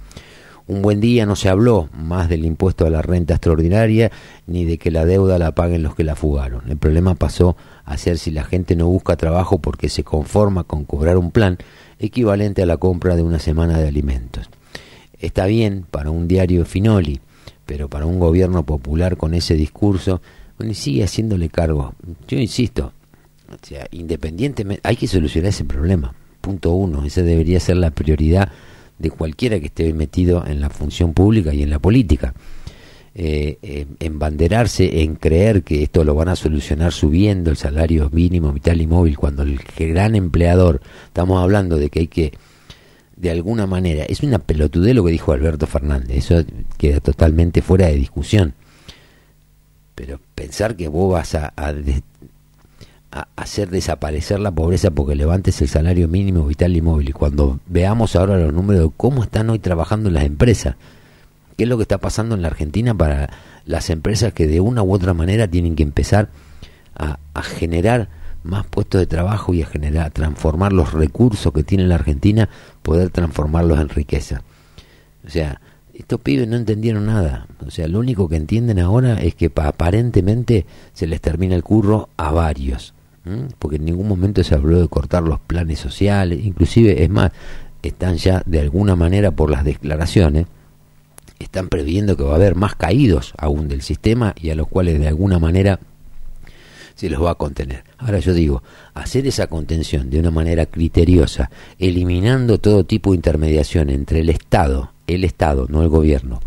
Un buen día no se habló más del impuesto a la renta extraordinaria ni de que la deuda la paguen los que la fugaron. El problema pasó a ser si la gente no busca trabajo porque se conforma con cobrar un plan equivalente a la compra de una semana de alimentos. Está bien para un diario Finoli, pero para un gobierno popular con ese discurso, bueno, sigue haciéndole cargo. Yo insisto, o sea, independientemente, hay que solucionar ese problema. Punto uno, esa debería ser la prioridad de cualquiera que esté metido en la función pública y en la política. Eh, eh, embanderarse en creer que esto lo van a solucionar subiendo el salario mínimo vital y móvil cuando el gran empleador, estamos hablando de que hay que, de alguna manera, es una pelotudez lo que dijo Alberto Fernández, eso queda totalmente fuera de discusión. Pero pensar que vos vas a, a, hacer desaparecer la pobreza porque levantes el salario mínimo vital y móvil. Y cuando veamos ahora los números de cómo están hoy trabajando las empresas, qué es lo que está pasando en la Argentina para las empresas que de una u otra manera tienen que empezar a, generar más puestos de trabajo y a generar, transformar los recursos que tiene la Argentina, poder transformarlos en riqueza. O sea, estos pibes no entendieron nada. O sea, lo único que entienden ahora es que aparentemente se les termina el curro a varios porque en ningún momento se habló de cortar los planes sociales, inclusive es más, están ya de alguna manera por las declaraciones, están previendo que va a haber más caídos aún del sistema y a los cuales de alguna manera se los va a contener. Ahora yo digo, hacer esa contención de una manera criteriosa, eliminando todo tipo de intermediación entre el Estado, el Estado, no el gobierno,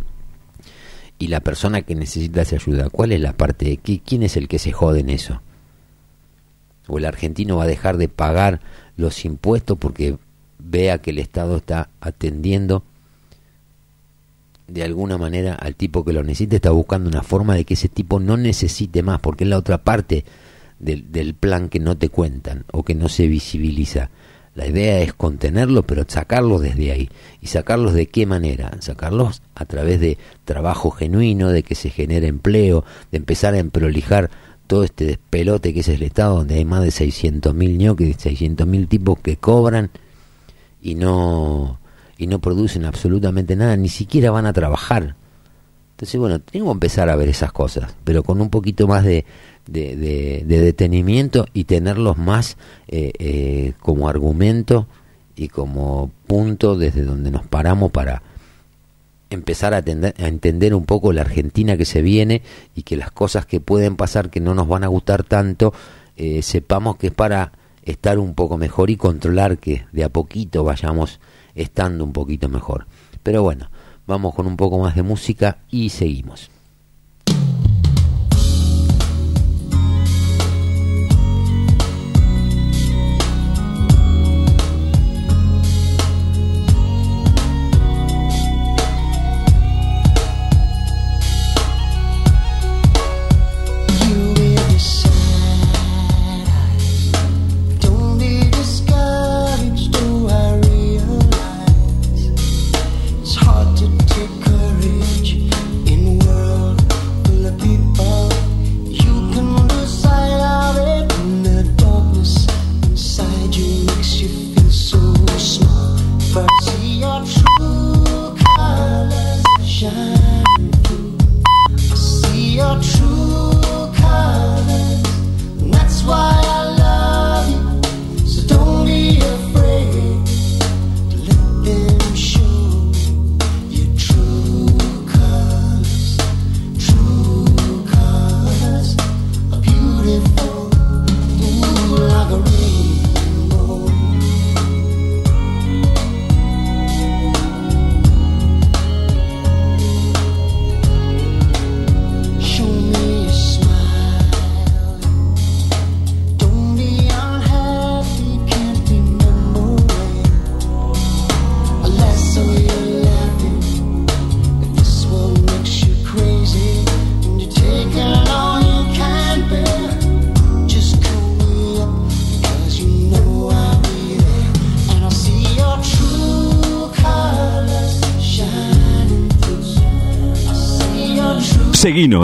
y la persona que necesita esa ayuda, ¿cuál es la parte de quién es el que se jode en eso? O el argentino va a dejar de pagar los impuestos porque vea que el Estado está atendiendo de alguna manera al tipo que lo necesita, está buscando una forma de que ese tipo no necesite más, porque es la otra parte del, del plan que no te cuentan o que no se visibiliza. La idea es contenerlo, pero sacarlos desde ahí. ¿Y sacarlos de qué manera? Sacarlos a través de trabajo genuino, de que se genere empleo, de empezar a emprolijar todo este despelote que es el Estado, donde hay más de 600.000 ñoques, 600.000 tipos que cobran y no y no producen absolutamente nada, ni siquiera van a trabajar. Entonces, bueno, tengo que empezar a ver esas cosas, pero con un poquito más de, de, detenimiento y tenerlos más eh, eh, como argumento y como punto desde donde nos paramos para empezar a, entender un poco la Argentina que se viene y que las cosas que pueden pasar que no nos van a gustar tanto, eh, sepamos que es para estar un poco mejor y controlar que de a poquito vayamos estando un poquito mejor. Pero bueno, vamos con un poco más de música y seguimos.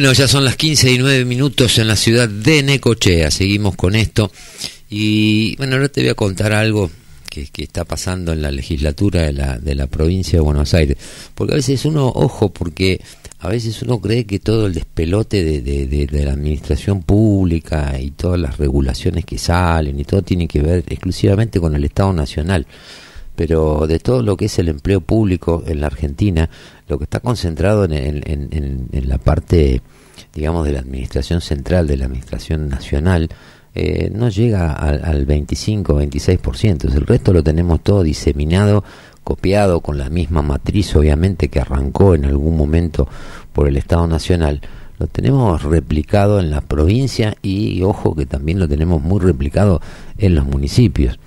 Bueno, ya son las 15 y 9 minutos en la ciudad de Necochea. Seguimos con esto. Y bueno, ahora te voy a contar algo que, está pasando en la legislatura de la, de la provincia de Buenos Aires. Porque a veces uno, ojo, porque a veces uno cree que todo el despelote de, de, de, de la administración pública y todas las regulaciones que salen y todo tiene que ver exclusivamente con el Estado Nacional pero de todo lo que es el empleo público en la Argentina, lo que está concentrado en, la parte, digamos, de la administración central, de la administración nacional, eh, no llega al, al 25-26%. El resto lo tenemos todo diseminado, copiado con la misma matriz, obviamente, que arrancó en algún momento por el Estado Nacional. Lo tenemos replicado en la provincia y, ojo, que también lo tenemos muy replicado en los municipios.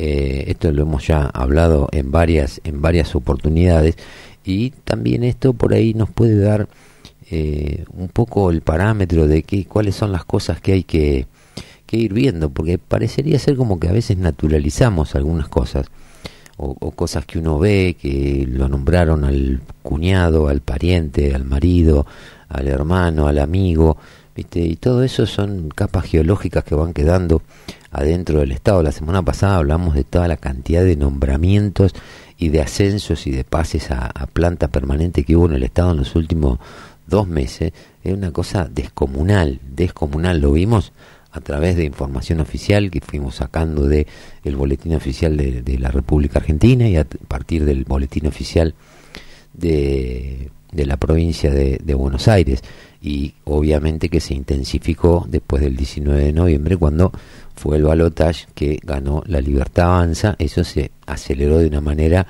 Eh, esto lo hemos ya hablado en varias en varias oportunidades. Y también esto por ahí nos puede dar eh, un poco el parámetro de que, cuáles son las cosas que hay que, que, ir viendo porque parecería ser como que a veces naturalizamos algunas cosas o, o cosas que uno ve que lo nombraron al cuñado al pariente al marido al hermano al amigo ¿viste? y todo eso son capas geológicas que van quedando adentro del Estado. La semana pasada hablamos de toda la cantidad de nombramientos y de ascensos y de pases a, planta permanente que hubo en el Estado en los últimos dos meses. Es una cosa descomunal, descomunal. Lo vimos a través de información oficial que fuimos sacando de el boletín oficial de, la República Argentina y a partir del boletín oficial de, de la provincia de Buenos Aires y obviamente que se intensificó después del 19 de noviembre cuando fue el balotage que ganó la Libertad Avanza, eso se aceleró de una manera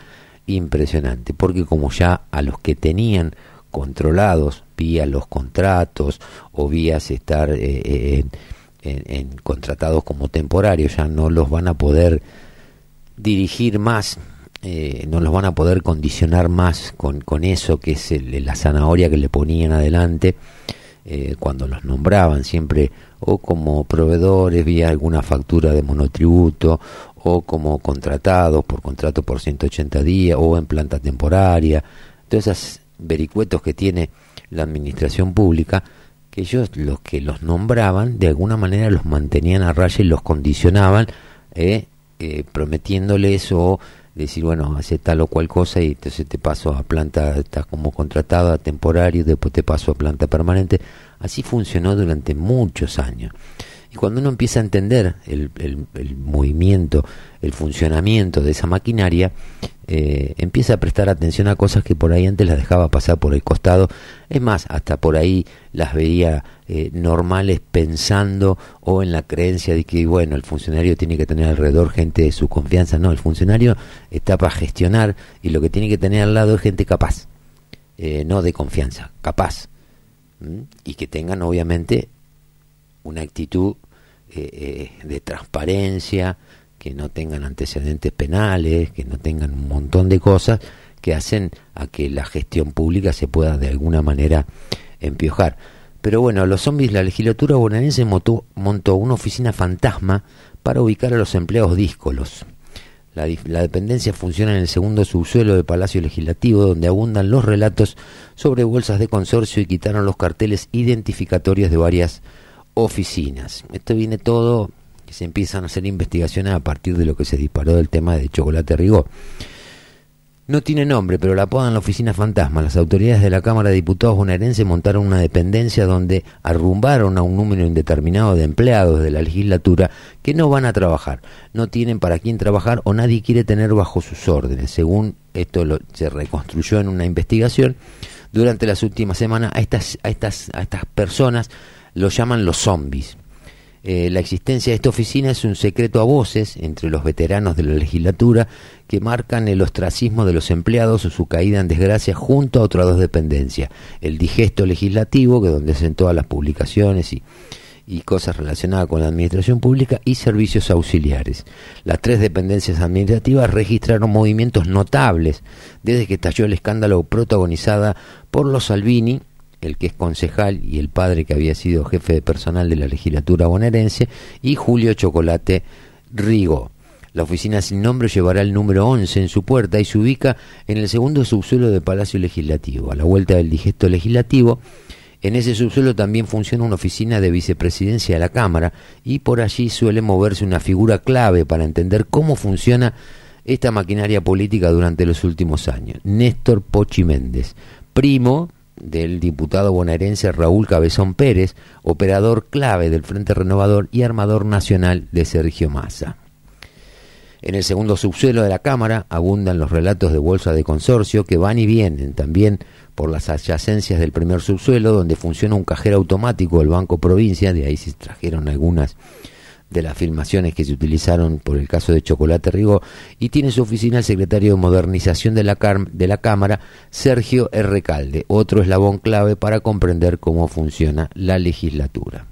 impresionante, porque como ya a los que tenían controlados vía los contratos o vías estar eh, en, en, en, contratados como temporarios, ya no los van a poder dirigir más, eh, no los van a poder condicionar más con, con eso que es el, la zanahoria que le ponían adelante eh, cuando los nombraban siempre o como proveedores vía alguna factura de monotributo o como contratados por contrato por 180 días o en planta temporaria, todos esos vericuetos que tiene la administración pública, que ellos los que los nombraban de alguna manera los mantenían a raya y los condicionaban eh, eh, prometiéndoles o decir, bueno, hace tal o cual cosa y entonces te paso a planta, estás como contratado a temporario, después te paso a planta permanente. Así funcionó durante muchos años. Cuando uno empieza a entender el, el, movimiento, el funcionamiento de esa maquinaria, eh, empieza a prestar atención a cosas que por ahí antes las dejaba pasar por el costado. Es más, hasta por ahí las veía eh, normales pensando o en la creencia de que, bueno, el funcionario tiene que tener alrededor gente de su confianza. No, el funcionario está para gestionar y lo que tiene que tener al lado es gente capaz, eh, no de confianza, capaz. Y que tengan, obviamente, una actitud eh, eh, de transparencia, que no tengan antecedentes penales, que no tengan un montón de cosas que hacen a que la gestión pública se pueda de alguna manera empiojar. Pero bueno, los zombies, la legislatura bonaerense montó, montó una oficina fantasma para ubicar a los empleados díscolos. La, la, dependencia funciona en el segundo subsuelo del Palacio Legislativo, donde abundan los relatos sobre bolsas de consorcio y quitaron los carteles identificatorios de varias oficinas. Esto viene todo, que se empiezan a hacer investigaciones a partir de lo que se disparó del tema de Chocolate Rigó. No tiene nombre, pero la apodan la oficina fantasma. Las autoridades de la Cámara de Diputados bonaerense montaron una dependencia donde arrumbaron a un número indeterminado de empleados de la legislatura que no van a trabajar, no tienen para quién trabajar o nadie quiere tener bajo sus órdenes. Según esto lo, se reconstruyó en una investigación durante las últimas semanas, a estas, a estas, a estas personas lo llaman los zombies. Eh, la existencia de esta oficina es un secreto a voces entre los veteranos de la legislatura que marcan el ostracismo de los empleados o su caída en desgracia junto a otras dos dependencias. El digesto legislativo, que donde hacen todas las publicaciones y, y cosas relacionadas con la administración pública, y servicios auxiliares. Las tres dependencias administrativas registraron movimientos notables desde que estalló el escándalo protagonizada por los Salvini el que es concejal y el padre que había sido jefe de personal de la legislatura bonaerense, y Julio Chocolate Rigo. La oficina sin nombre llevará el número 11 en su puerta y se ubica en el segundo subsuelo del Palacio Legislativo, a la vuelta del digesto legislativo, En ese subsuelo también funciona una oficina de vicepresidencia de la Cámara y por allí suele moverse una figura clave para entender cómo funciona esta maquinaria política durante los últimos años. Néstor Pochi Méndez, primo del diputado bonaerense Raúl Cabezón Pérez, operador clave del Frente Renovador y armador nacional de Sergio Massa. En el segundo subsuelo de la Cámara abundan los relatos de bolsa de consorcio que van y vienen también por las adyacencias del primer subsuelo, donde funciona un cajero automático del Banco Provincia, de ahí se trajeron algunas de las filmaciones que se utilizaron por el caso de Chocolate Rigó, y tiene su oficina el secretario de Modernización de la, de la Cámara, Sergio R. Calde, otro eslabón clave para comprender cómo funciona la legislatura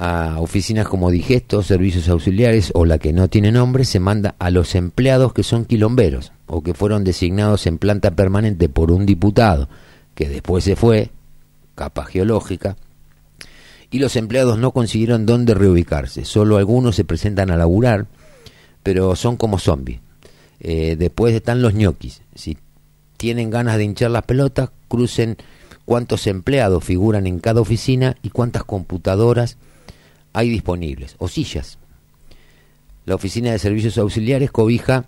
a oficinas como digestos, servicios auxiliares o la que no tiene nombre, se manda a los empleados que son quilomberos o que fueron designados en planta permanente por un diputado que después se fue, capa geológica, y los empleados no consiguieron dónde reubicarse. Solo algunos se presentan a laburar, pero son como zombies. Eh, después están los ñoquis. Si tienen ganas de hinchar las pelotas, crucen cuántos empleados figuran en cada oficina y cuántas computadoras hay disponibles, o sillas. La Oficina de Servicios Auxiliares cobija,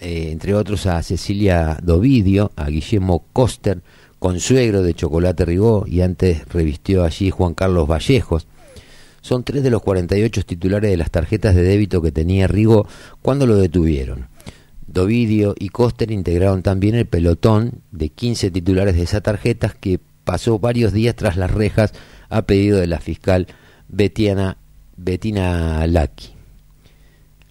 eh, entre otros, a Cecilia Dovidio, a Guillermo Coster, consuegro de Chocolate Rigó, y antes revistió allí Juan Carlos Vallejos. Son tres de los 48 titulares de las tarjetas de débito que tenía Rigó cuando lo detuvieron. Dovidio y Coster integraron también el pelotón de 15 titulares de esas tarjetas que pasó varios días tras las rejas a pedido de la fiscal Betiana, Betina Laki.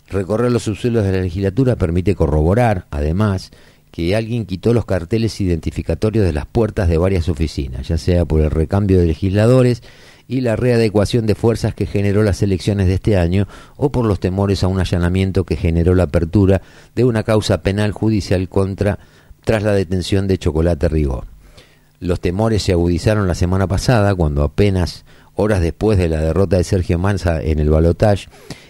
Recorrer los subsuelos de la legislatura permite corroborar, además, que alguien quitó los carteles identificatorios de las puertas de varias oficinas, ya sea por el recambio de legisladores y la readecuación de fuerzas que generó las elecciones de este año o por los temores a un allanamiento que generó la apertura de una causa penal judicial contra tras la detención de Chocolate Rigó. Los temores se agudizaron la semana pasada cuando apenas Horas después de la derrota de Sergio Manza en el balotaje,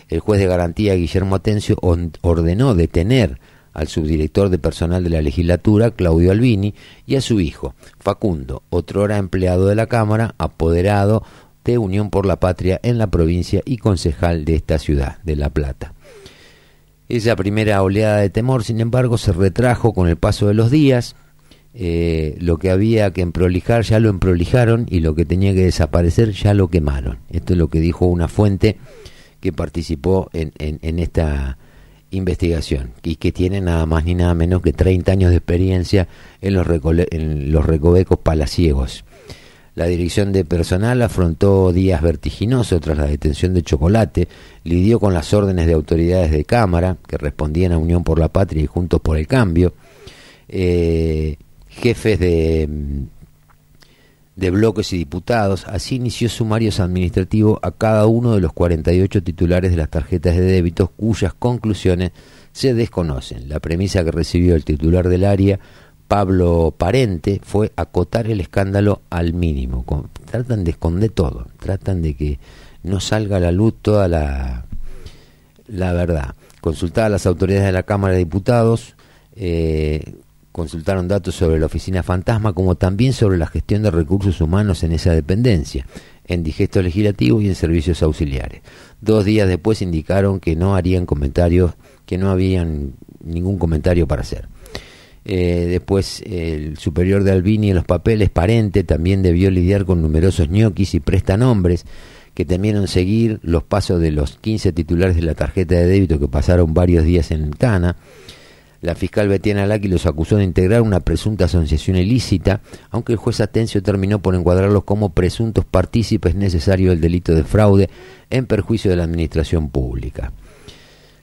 el juez de garantía Guillermo Atencio ordenó detener al subdirector de personal de la legislatura, Claudio Albini, y a su hijo, Facundo, otrora empleado de la Cámara, apoderado de Unión por la Patria en la provincia y concejal de esta ciudad, de La Plata. Esa primera oleada de temor, sin embargo, se retrajo con el paso de los días, eh, lo que había que emprolijar ya lo emprolijaron y lo que tenía que desaparecer ya lo quemaron. Esto es lo que dijo una fuente que participó en, en, esta investigación y que tiene nada más ni nada menos que 30 años de experiencia en los, recovecos palaciegos. La dirección de personal afrontó días vertiginosos tras la detención de Chocolate, lidió con las órdenes de autoridades de Cámara, que respondían a Unión por la Patria y Juntos por el Cambio, eh, jefes de, de bloques y diputados. Así inició sumarios administrativos a cada uno de los 48 titulares de las tarjetas de débitos cuyas conclusiones se desconocen. La premisa que recibió el titular del área, Pablo Parente, fue acotar el escándalo al mínimo. Tratan de esconder todo, tratan de que no salga a la luz toda la, la verdad. Consultar a las autoridades de la Cámara de Diputados, eh, consultaron datos sobre la oficina fantasma como también sobre la gestión de recursos humanos en esa dependencia, en digesto legislativo y en servicios auxiliares. Dos días después indicaron que no harían comentarios, que no habían ningún comentario para hacer. Eh, después el superior de Albini en los papeles, Parente, también debió lidiar con numerosos ñoquis y prestanombres que temieron seguir los pasos de los 15 titulares de la tarjeta de débito que pasaron varios días en Tana. La fiscal Betiana Laki los acusó de integrar una presunta asociación ilícita, aunque el juez Atencio terminó por encuadrarlos como presuntos partícipes necesarios del delito de fraude en perjuicio de la administración pública.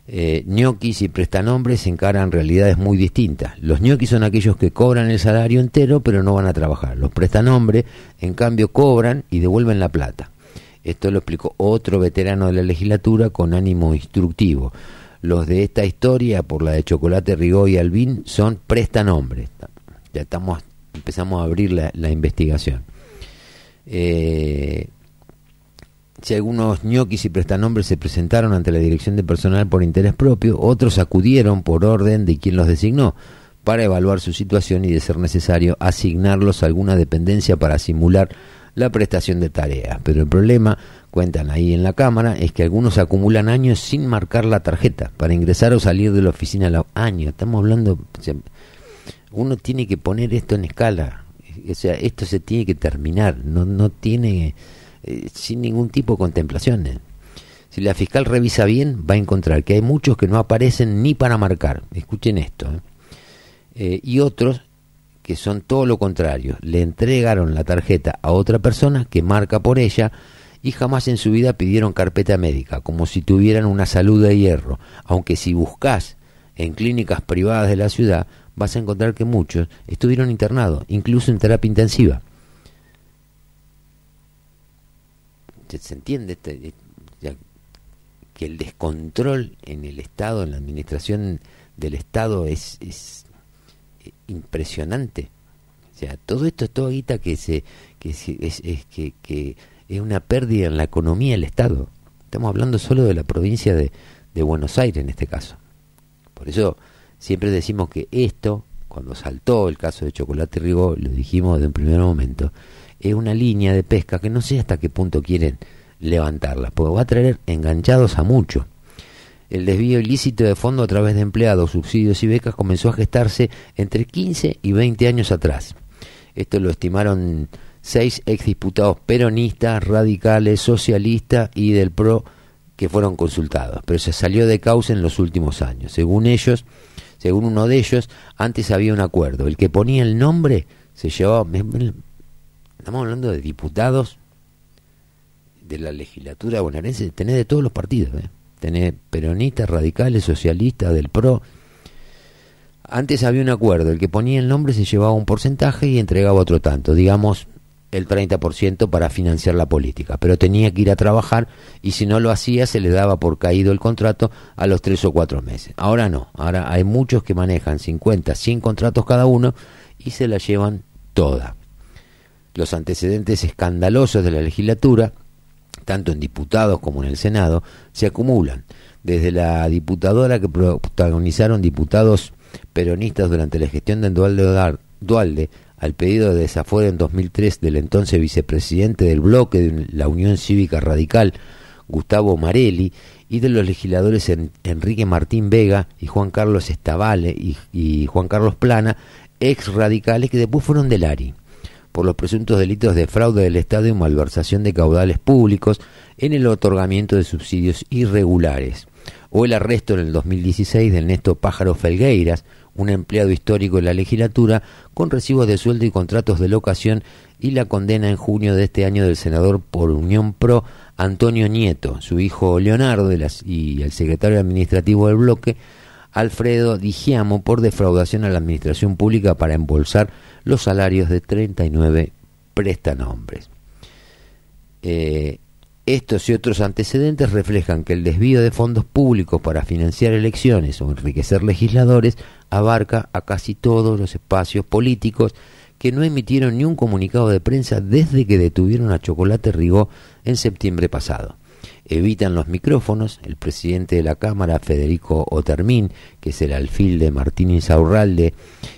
Eh, y prestanombres encaran realidades muy distintas. Los ñoquis son aquellos que cobran el salario entero pero no van a trabajar. Los prestanombres, en cambio, cobran y devuelven la plata. Esto lo explicó otro veterano de la legislatura con ánimo instructivo. Los de esta historia, por la de Chocolate Rigó y Albín, son prestanombres. Ya estamos, empezamos a abrir la, investigación. Eh, si algunos ñoquis y prestanombres se presentaron ante la dirección de personal por interés propio, otros acudieron por orden de quien los designó, para evaluar su situación y, de ser necesario, asignarlos a alguna dependencia para simular la prestación de tareas. Pero el problema, cuentan ahí en la Cámara, es que algunos acumulan años sin marcar la tarjeta para ingresar o salir de la oficina a los años. Estamos hablando, uno tiene que poner esto en escala. O sea, esto se tiene que terminar, no, no tiene, eh, sin ningún tipo de contemplaciones. Si la fiscal revisa bien, va a encontrar que hay muchos que no aparecen ni para marcar. Escuchen esto. ¿eh? Eh, y otros que son todo lo contrario. Le entregaron la tarjeta a otra persona que marca por ella y jamás en su vida pidieron carpeta médica, como si tuvieran una salud de hierro. Aunque si buscas en clínicas privadas de la ciudad, vas a encontrar que muchos estuvieron internados, incluso en terapia intensiva. ¿Se entiende? Este, que el descontrol en el Estado, en la administración del Estado es, es impresionante. O sea, todo esto es toda guita que se que es, es, que, que es una pérdida en la economía del Estado. Estamos hablando solo de la provincia de, de Buenos Aires en este caso. Por eso siempre decimos que esto, cuando saltó el caso de Chocolate Rigo, lo dijimos desde un primer momento, es una línea de pesca que no sé hasta qué punto quieren levantarla, porque va a traer enganchados a muchos. El desvío ilícito de fondo a través de empleados, subsidios y becas comenzó a gestarse entre 15 y 20 años atrás. Esto lo estimaron seis exdiputados peronistas, radicales, socialistas y del PRO que fueron consultados, pero se salió de causa en los últimos años. Según ellos, según uno de ellos, antes había un acuerdo. El que ponía el nombre se llevaba... Estamos hablando de diputados de la legislatura bonaerense, tenés de todos los partidos. ¿eh? tenés peronistas, radicales, socialistas, del PRO. Antes había un acuerdo, el que ponía el nombre se llevaba un porcentaje y entregaba otro tanto, digamos el 30% para financiar la política, pero tenía que ir a trabajar y si no lo hacía se le daba por caído el contrato a los tres o cuatro meses. Ahora no, ahora hay muchos que manejan 50, 100 contratos cada uno y se la llevan toda. Los antecedentes escandalosos de la legislatura tanto en diputados como en el Senado, se acumulan. Desde la diputadora que protagonizaron diputados peronistas durante la gestión de Dualde, Dualde al pedido de desafuero en 2003 del entonces vicepresidente del bloque de la Unión Cívica Radical, Gustavo Marelli, y de los legisladores Enrique Martín Vega y Juan Carlos Estavale y, y Juan Carlos Plana, ex radicales que después fueron del ARI por los presuntos delitos de fraude del Estado y malversación de caudales públicos en el otorgamiento de subsidios irregulares, o el arresto en el 2016 de Ernesto Pájaro Felgueiras, un empleado histórico de la legislatura, con recibos de sueldo y contratos de locación, y la condena en junio de este año del senador por Unión Pro, Antonio Nieto, su hijo Leonardo y el secretario administrativo del bloque, Alfredo Digiamo, por defraudación a la administración pública para embolsar los salarios de 39 prestanombres. Eh, estos y otros antecedentes reflejan que el desvío de fondos públicos para financiar elecciones o enriquecer legisladores abarca a casi todos los espacios políticos que no emitieron ni un comunicado de prensa desde que detuvieron a Chocolate Rigó en septiembre pasado evitan los micrófonos. El presidente de la Cámara, Federico Otermín, que es el alfil de Martín Insaurralde,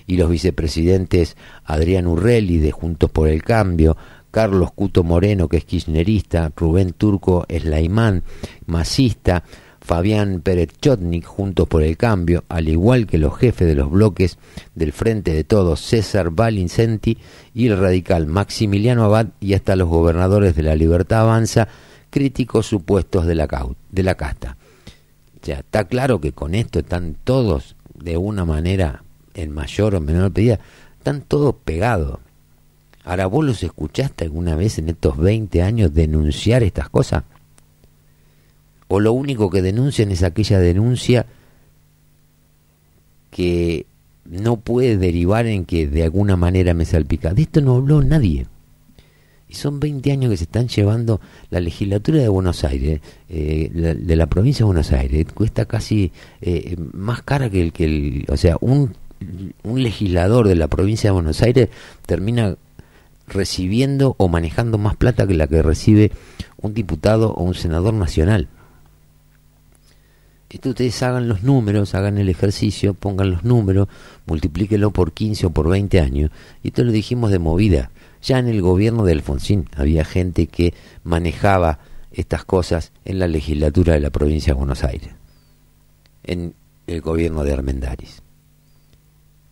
y los vicepresidentes Adrián Urrelli de Juntos por el Cambio, Carlos Cuto Moreno, que es kirchnerista, Rubén Turco Eslaimán, masista, Fabián Pérez Chotnik, Juntos por el Cambio, al igual que los jefes de los bloques del Frente de Todos, César Valincenti y el radical Maximiliano Abad, y hasta los gobernadores de la Libertad Avanza, críticos supuestos de la, de la casta. O sea, está claro que con esto están todos, de una manera, en mayor o menor medida, están todos pegados. Ahora, ¿vos los escuchaste alguna vez en estos 20 años denunciar estas cosas? ¿O lo único que denuncian es aquella denuncia que no puede derivar en que de alguna manera me salpica? De esto no habló nadie. Y son 20 años que se están llevando la legislatura de Buenos Aires, eh, de la provincia de Buenos Aires, cuesta casi eh, más cara que el que o sea, un legislador de la provincia de Buenos Aires termina recibiendo o manejando más plata que la que recibe un diputado o un senador nacional. Esto ustedes hagan los números, hagan el ejercicio, pongan los números, multiplíquenlo por 15 o por 20 años. Y esto lo dijimos de movida. Ya en el gobierno de Alfonsín había gente que manejaba estas cosas en la legislatura de la provincia de Buenos Aires, en el gobierno de Armendáriz.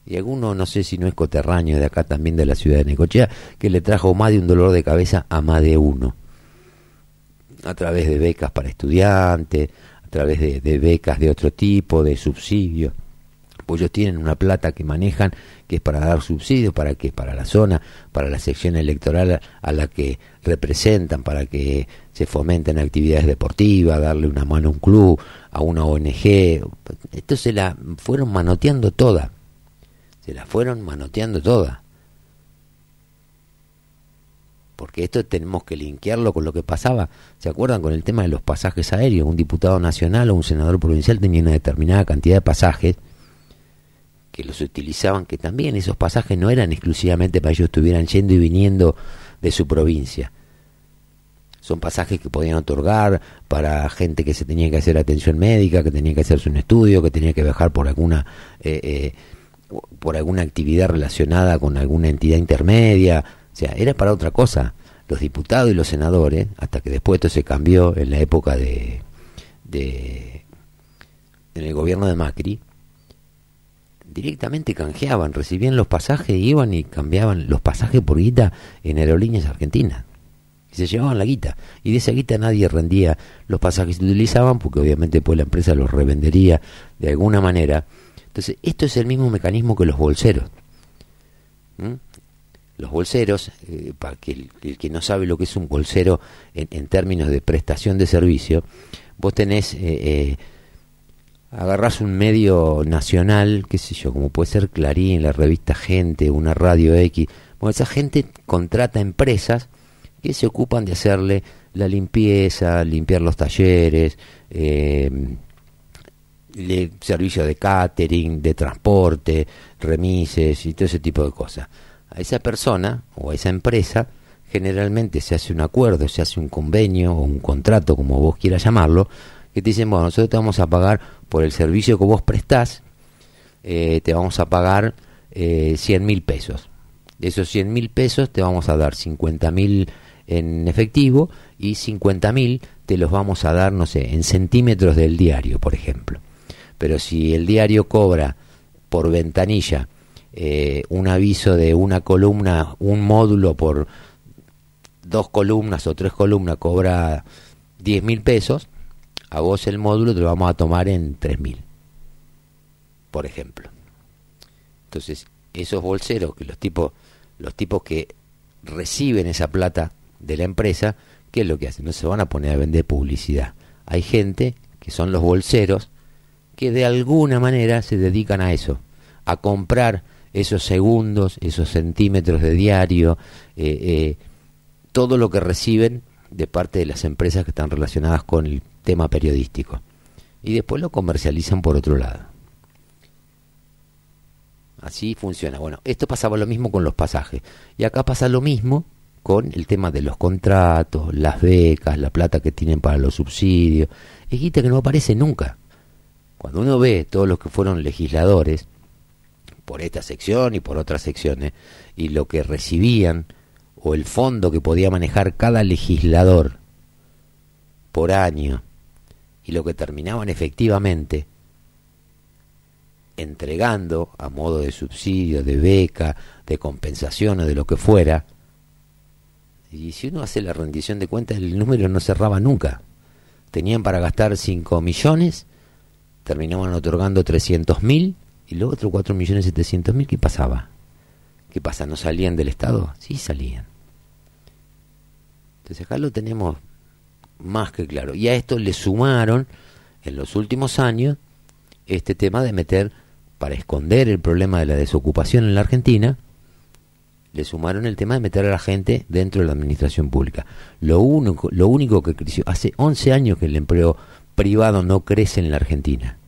Y alguno, no sé si no es coterráneo de acá también de la ciudad de Necochea, que le trajo más de un dolor de cabeza a más de uno. A través de becas para estudiantes, a través de, de becas de otro tipo, de subsidios pues ellos tienen una plata que manejan que es para dar subsidios, para que para la zona, para la sección electoral a la que representan, para que se fomenten actividades deportivas, darle una mano a un club, a una ONG. Esto se la fueron manoteando toda. Se la fueron manoteando toda. Porque esto tenemos que linkearlo con lo que pasaba. ¿Se acuerdan con el tema de los pasajes aéreos? Un diputado nacional o un senador provincial tenía una determinada cantidad de pasajes que los utilizaban, que también esos pasajes no eran exclusivamente para ellos estuvieran yendo y viniendo de su provincia. Son pasajes que podían otorgar para gente que se tenía que hacer atención médica, que tenía que hacerse un estudio, que tenía que viajar por alguna eh, eh, por alguna actividad relacionada con alguna entidad intermedia. O sea, era para otra cosa. Los diputados y los senadores, hasta que después esto se cambió en la época de, de en el gobierno de Macri, directamente canjeaban, recibían los pasajes, iban y cambiaban los pasajes por guita en aerolíneas argentinas. Y se llevaban la guita. Y de esa guita nadie rendía los pasajes que utilizaban, porque obviamente pues la empresa los revendería de alguna manera. Entonces, esto es el mismo mecanismo que los bolseros. Los bolseros, eh, para que el, que no sabe lo que es un bolsero en, términos de prestación de servicio, vos tenés... Eh, eh, agarras un medio nacional, qué sé yo, como puede ser Clarín, la revista Gente, una radio X, bueno, esa gente contrata empresas que se ocupan de hacerle la limpieza, limpiar los talleres, eh, servicio de catering, de transporte, remises y todo ese tipo de cosas. A esa persona o a esa empresa generalmente se hace un acuerdo, se hace un convenio o un contrato, como vos quieras llamarlo, que te dicen, bueno, nosotros te vamos a pagar por el servicio que vos prestás, eh, te vamos a pagar eh, 100 mil pesos. De esos 100 mil pesos te vamos a dar 50 mil en efectivo y 50 mil te los vamos a dar, no sé, en centímetros del diario, por ejemplo. Pero si el diario cobra por ventanilla eh, un aviso de una columna, un módulo por dos columnas o tres columnas cobra 10 mil pesos, a vos el módulo te lo vamos a tomar en 3.000, por ejemplo. Entonces, esos bolseros, que los tipos, los tipos que reciben esa plata de la empresa, ¿qué es lo que hacen? No se van a poner a vender publicidad. Hay gente que son los bolseros que de alguna manera se dedican a eso, a comprar esos segundos, esos centímetros de diario, eh, eh, todo lo que reciben de parte de las empresas que están relacionadas con el tema periodístico. Y después lo comercializan por otro lado. Así funciona. Bueno, esto pasaba lo mismo con los pasajes. Y acá pasa lo mismo con el tema de los contratos, las becas, la plata que tienen para los subsidios. Es guita que no aparece nunca. Cuando uno ve todos los que fueron legisladores, por esta sección y por otras secciones, y lo que recibían o el fondo que podía manejar cada legislador por año y lo que terminaban efectivamente entregando a modo de subsidio, de beca, de compensación o de lo que fuera, y si uno hace la rendición de cuentas, el número no cerraba nunca. Tenían para gastar 5 millones, terminaban otorgando 300 mil, y luego otros 4 millones 700 mil, ¿qué pasaba? ¿Qué pasa? ¿No salían del Estado? Sí salían. Entonces acá lo tenemos más que claro. Y a esto le sumaron en los últimos años este tema de meter, para esconder el problema de la desocupación en la Argentina, le sumaron el tema de meter a la gente dentro de la administración pública. Lo único, lo único que creció, hace 11 años que el empleo privado no crece en la Argentina.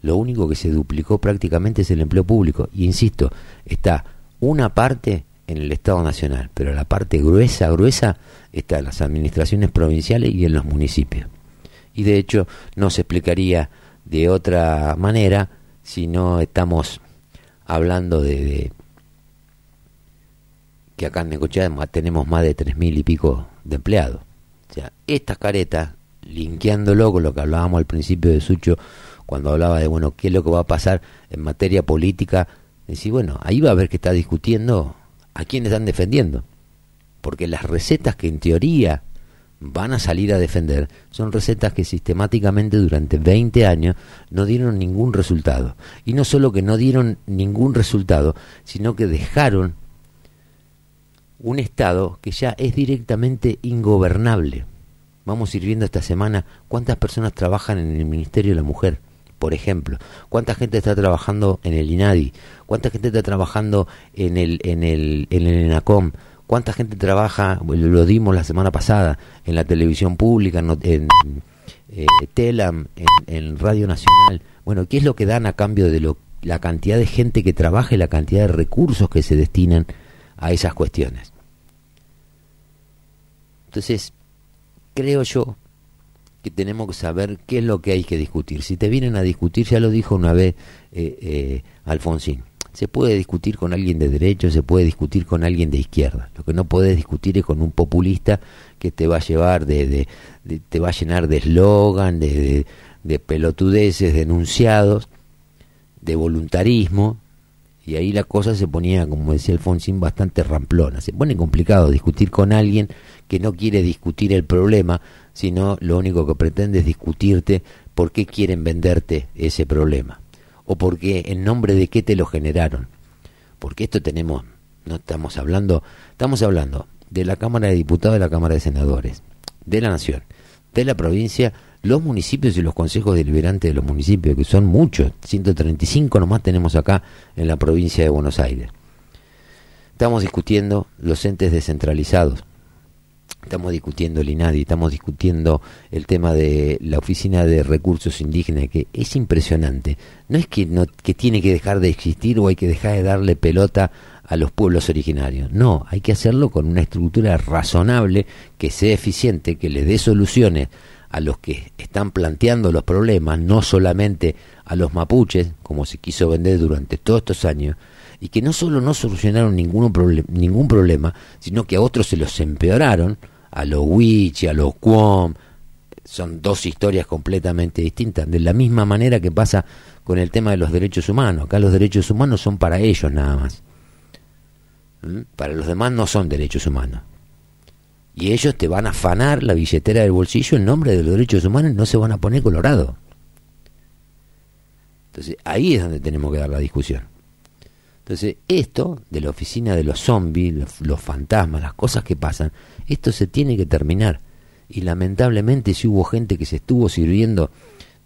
Lo único que se duplicó prácticamente es el empleo público. Y insisto, está una parte en el Estado Nacional, pero la parte gruesa, gruesa, está en las administraciones provinciales y en los municipios. Y de hecho no se explicaría de otra manera si no estamos hablando de, de que acá en Necochea tenemos más de tres mil y pico de empleados. O sea, estas caretas, linkeándolo con lo que hablábamos al principio de Sucho, cuando hablaba de, bueno, qué es lo que va a pasar en materia política, decir, bueno, ahí va a ver que está discutiendo a quién están defendiendo. Porque las recetas que en teoría van a salir a defender son recetas que sistemáticamente durante 20 años no dieron ningún resultado. Y no solo que no dieron ningún resultado, sino que dejaron un Estado que ya es directamente ingobernable. Vamos a ir viendo esta semana cuántas personas trabajan en el Ministerio de la Mujer, por ejemplo, cuánta gente está trabajando en el INADI, cuánta gente está trabajando en el, en el, en el ENACOM, cuánta gente trabaja, lo dimos la semana pasada, en la televisión pública, en, eh, Telam, en, Radio Nacional. Bueno, ¿qué es lo que dan a cambio de lo, la cantidad de gente que trabaja y la cantidad de recursos que se destinan a esas cuestiones? Entonces, creo yo que tenemos que saber qué es lo que hay que discutir. Si te vienen a discutir, ya lo dijo una vez eh, eh, Alfonsín, se puede discutir con alguien de derecho, se puede discutir con alguien de izquierda. Lo que no puedes discutir es con un populista que te va a llevar de, te va a llenar de eslogan, de, de, pelotudeces, denunciados, de voluntarismo, y ahí la cosa se ponía, como decía Alfonsín, bastante ramplona. Se pone complicado discutir con alguien que no quiere discutir el problema, sino lo único que pretende es discutirte por qué quieren venderte ese problema o porque en nombre de qué te lo generaron. Porque esto tenemos, no estamos hablando, estamos hablando de la Cámara de Diputados, de la Cámara de Senadores, de la Nación, de la provincia, los municipios y los consejos deliberantes de los municipios, que son muchos, 135 nomás tenemos acá en la provincia de Buenos Aires. Estamos discutiendo los entes descentralizados, estamos discutiendo el INADI, estamos discutiendo el tema de la Oficina de Recursos Indígenas, que es impresionante. No es que, no, que tiene que dejar de existir o hay que dejar de darle pelota a los pueblos originarios. No, hay que hacerlo con una estructura razonable, que sea eficiente, que le dé soluciones a los que están planteando los problemas, no solamente a los mapuches, como se quiso vender durante todos estos años, y que no solo no solucionaron ningún, ningún problema, sino que a otros se los empeoraron, a los Wichi, a los Quom, son dos historias completamente distintas, de la misma manera que pasa con el tema de los derechos humanos. Acá los derechos humanos son para ellos nada más. ¿Mm? Para los demás no son derechos humanos. Y ellos te van a afanar la billetera del bolsillo en nombre de los derechos humanos no se van a poner colorado. Entonces ahí es donde tenemos que dar la discusión. Entonces, esto de la oficina de los zombies, los, fantasmas, las cosas que pasan, esto se tiene que terminar. Y lamentablemente si hubo gente que se estuvo sirviendo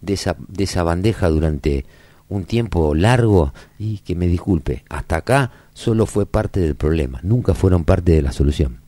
de esa, de esa bandeja durante un tiempo largo, y que me disculpe, hasta acá solo fue parte del problema, nunca fueron parte de la solución.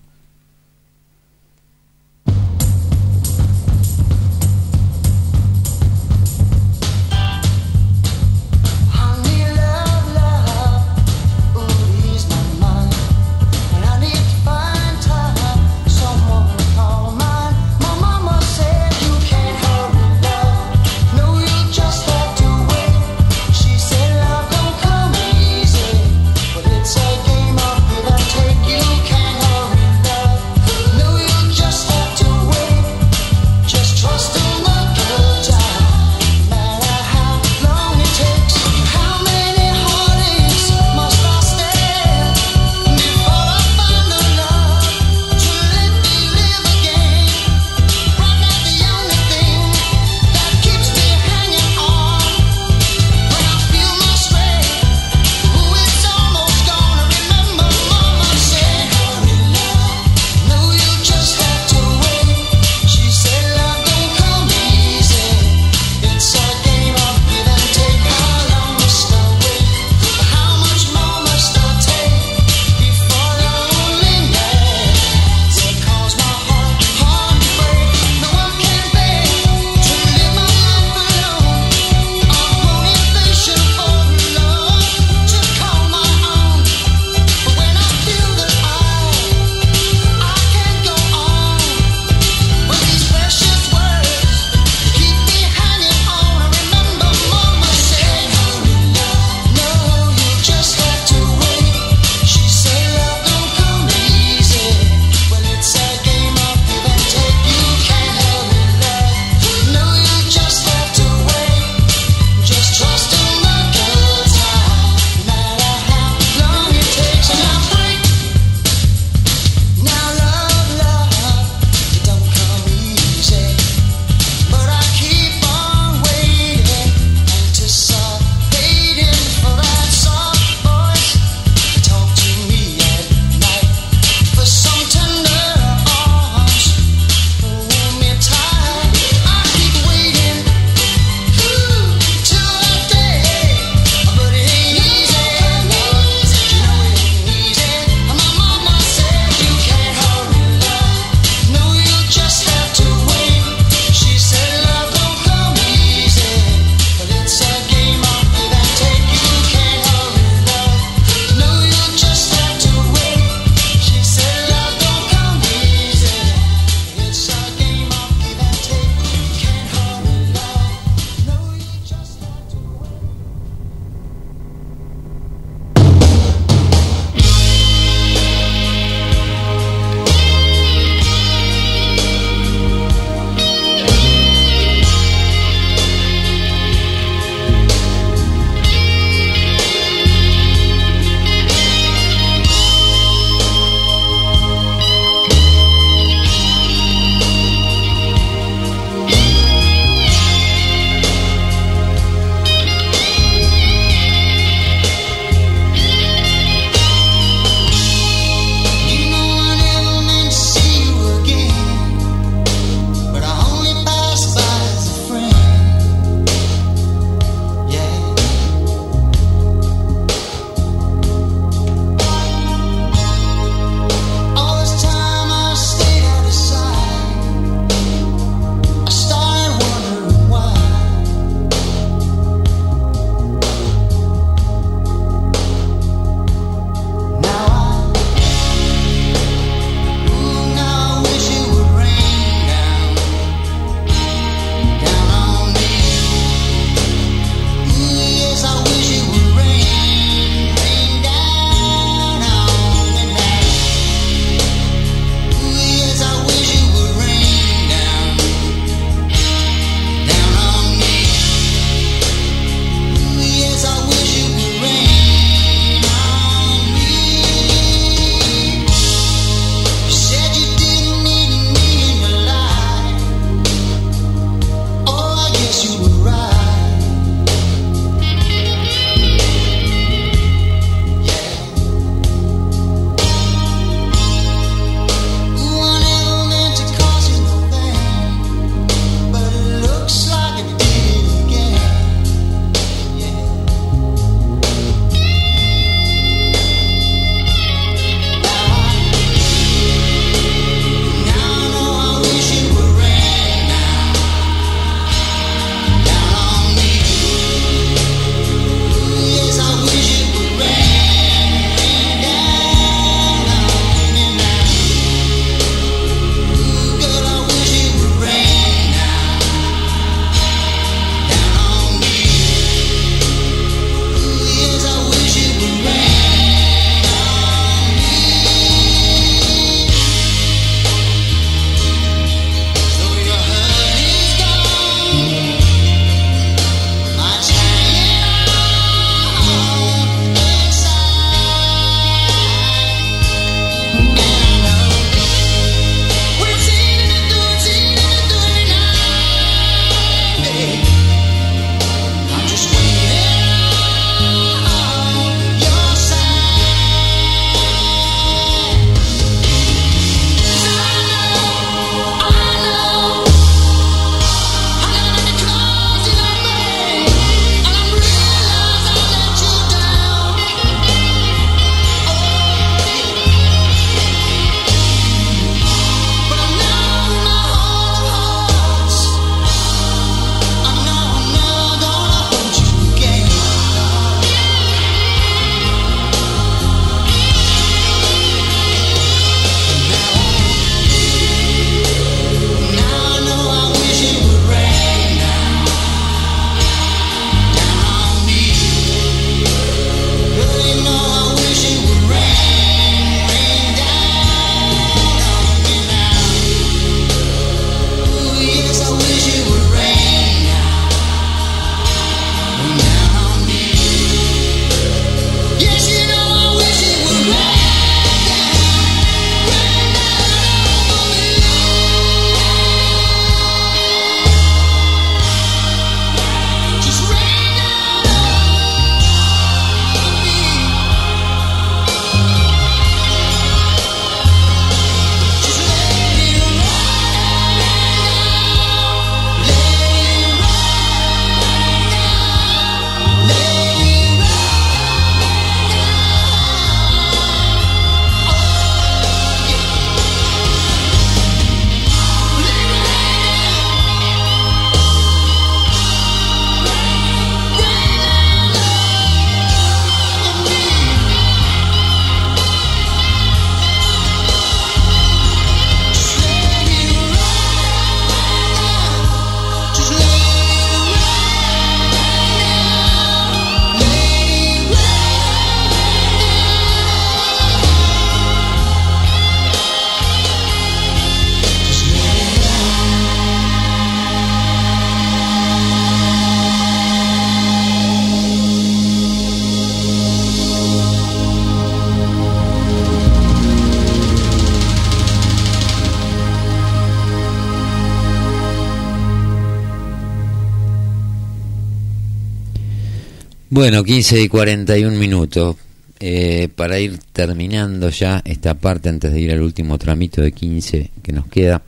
Bueno, 15 y 41 minutos. Eh, para ir terminando ya esta parte antes de ir al último tramito de 15 que nos queda.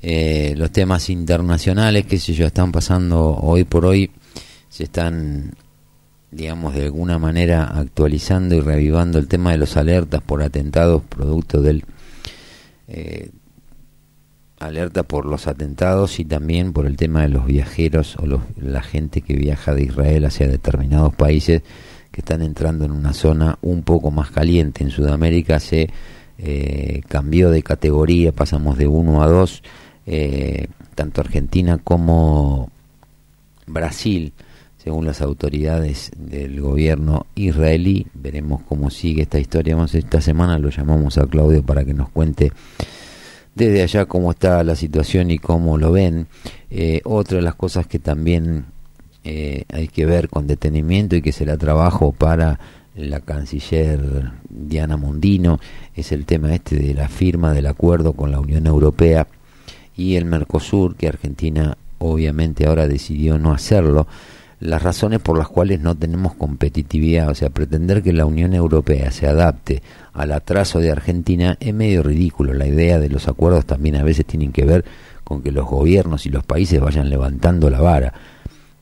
Eh, los temas internacionales que sé yo están pasando hoy por hoy se están digamos de alguna manera actualizando y revivando el tema de los alertas por atentados producto del eh, alerta por los atentados y también por el tema de los viajeros o la gente que viaja de Israel hacia determinados países que están entrando en una zona un poco más caliente. En Sudamérica se eh, cambió de categoría, pasamos de 1 a 2, eh, tanto Argentina como Brasil, según las autoridades del gobierno israelí. Veremos cómo sigue esta historia. Más esta semana lo llamamos a Claudio para que nos cuente desde allá cómo está la situación y cómo lo ven. Eh, otra de las cosas que también eh, hay que ver con detenimiento y que será trabajo para la canciller Diana Mondino es el tema este de la firma del acuerdo con la Unión Europea y el Mercosur, que Argentina obviamente ahora decidió no hacerlo. Las razones por las cuales no tenemos competitividad, o sea, pretender que la Unión Europea se adapte al atraso de Argentina es medio ridículo. La idea de los acuerdos también a veces tienen que ver con que los gobiernos y los países vayan levantando la vara.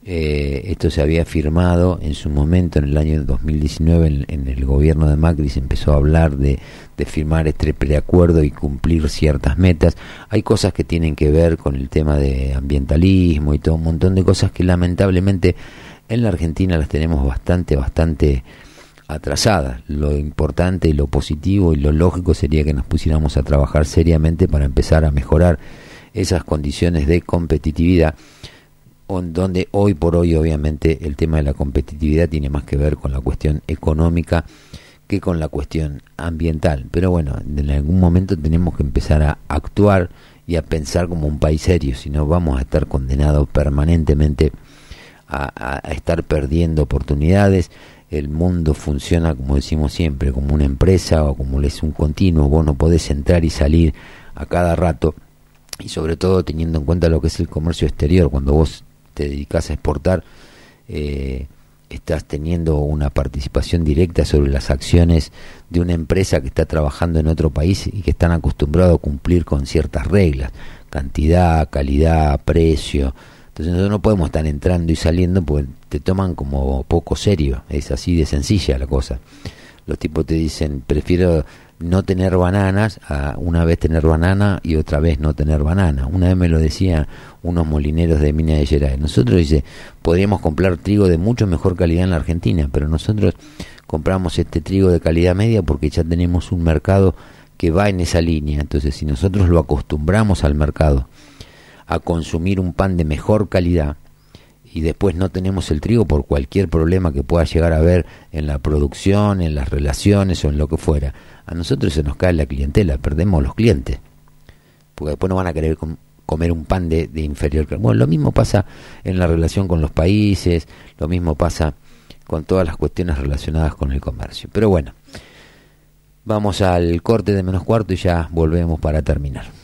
Eh, esto se había firmado en su momento, en el año 2019, en, el gobierno de Macri se empezó a hablar de, de, firmar este preacuerdo y cumplir ciertas metas. Hay cosas que tienen que ver con el tema de ambientalismo y todo un montón de cosas que lamentablemente en la Argentina las tenemos bastante, bastante atrasada. Lo importante y lo positivo y lo lógico sería que nos pusiéramos a trabajar seriamente para empezar a mejorar esas condiciones de competitividad, donde hoy por hoy obviamente el tema de la competitividad tiene más que ver con la cuestión económica que con la cuestión ambiental. Pero bueno, en algún momento tenemos que empezar a actuar y a pensar como un país serio, si no vamos a estar condenados permanentemente a, estar perdiendo oportunidades. El mundo funciona, como decimos siempre, como una empresa o como es un continuo, vos no podés entrar y salir a cada rato y sobre todo teniendo en cuenta lo que es el comercio exterior, cuando vos te dedicas a exportar, eh, estás teniendo una participación directa sobre las acciones de una empresa que está trabajando en otro país y que están acostumbrados a cumplir con ciertas reglas, cantidad, calidad, precio, entonces nosotros no podemos estar entrando y saliendo porque te toman como poco serio, es así de sencilla la cosa. Los tipos te dicen, prefiero no tener bananas a una vez tener banana y otra vez no tener banana. Una vez me lo decían unos molineros de Minas de Gerais. Nosotros dice, podríamos comprar trigo de mucho mejor calidad en la Argentina, pero nosotros compramos este trigo de calidad media porque ya tenemos un mercado que va en esa línea. Entonces, si nosotros lo acostumbramos al mercado a consumir un pan de mejor calidad y después no tenemos el trigo por cualquier problema que pueda llegar a haber en la producción, en las relaciones o en lo que fuera, a nosotros se nos cae la clientela, perdemos los clientes, porque después no van a querer comer un pan de, inferior. Bueno, lo mismo pasa en la relación con los países, lo mismo pasa con todas las cuestiones relacionadas con el comercio. Pero bueno, vamos al corte de menos cuarto y ya volvemos para terminar.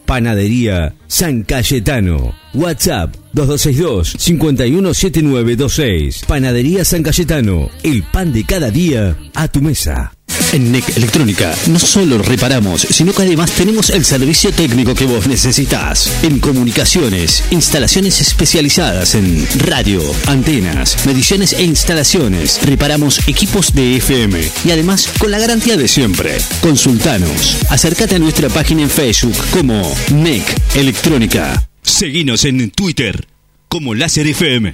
Panadería San Cayetano. WhatsApp 2262-517926. Panadería San Cayetano. El pan de cada día a tu mesa. En NEC Electrónica no solo reparamos, sino que además tenemos el servicio técnico que vos necesitas. En comunicaciones, instalaciones especializadas en radio, antenas, mediciones e instalaciones. Reparamos equipos de FM y además con la garantía de siempre. Consultanos. Acércate a nuestra página en Facebook como NEC Electrónica. Seguinos en Twitter como Láser FM.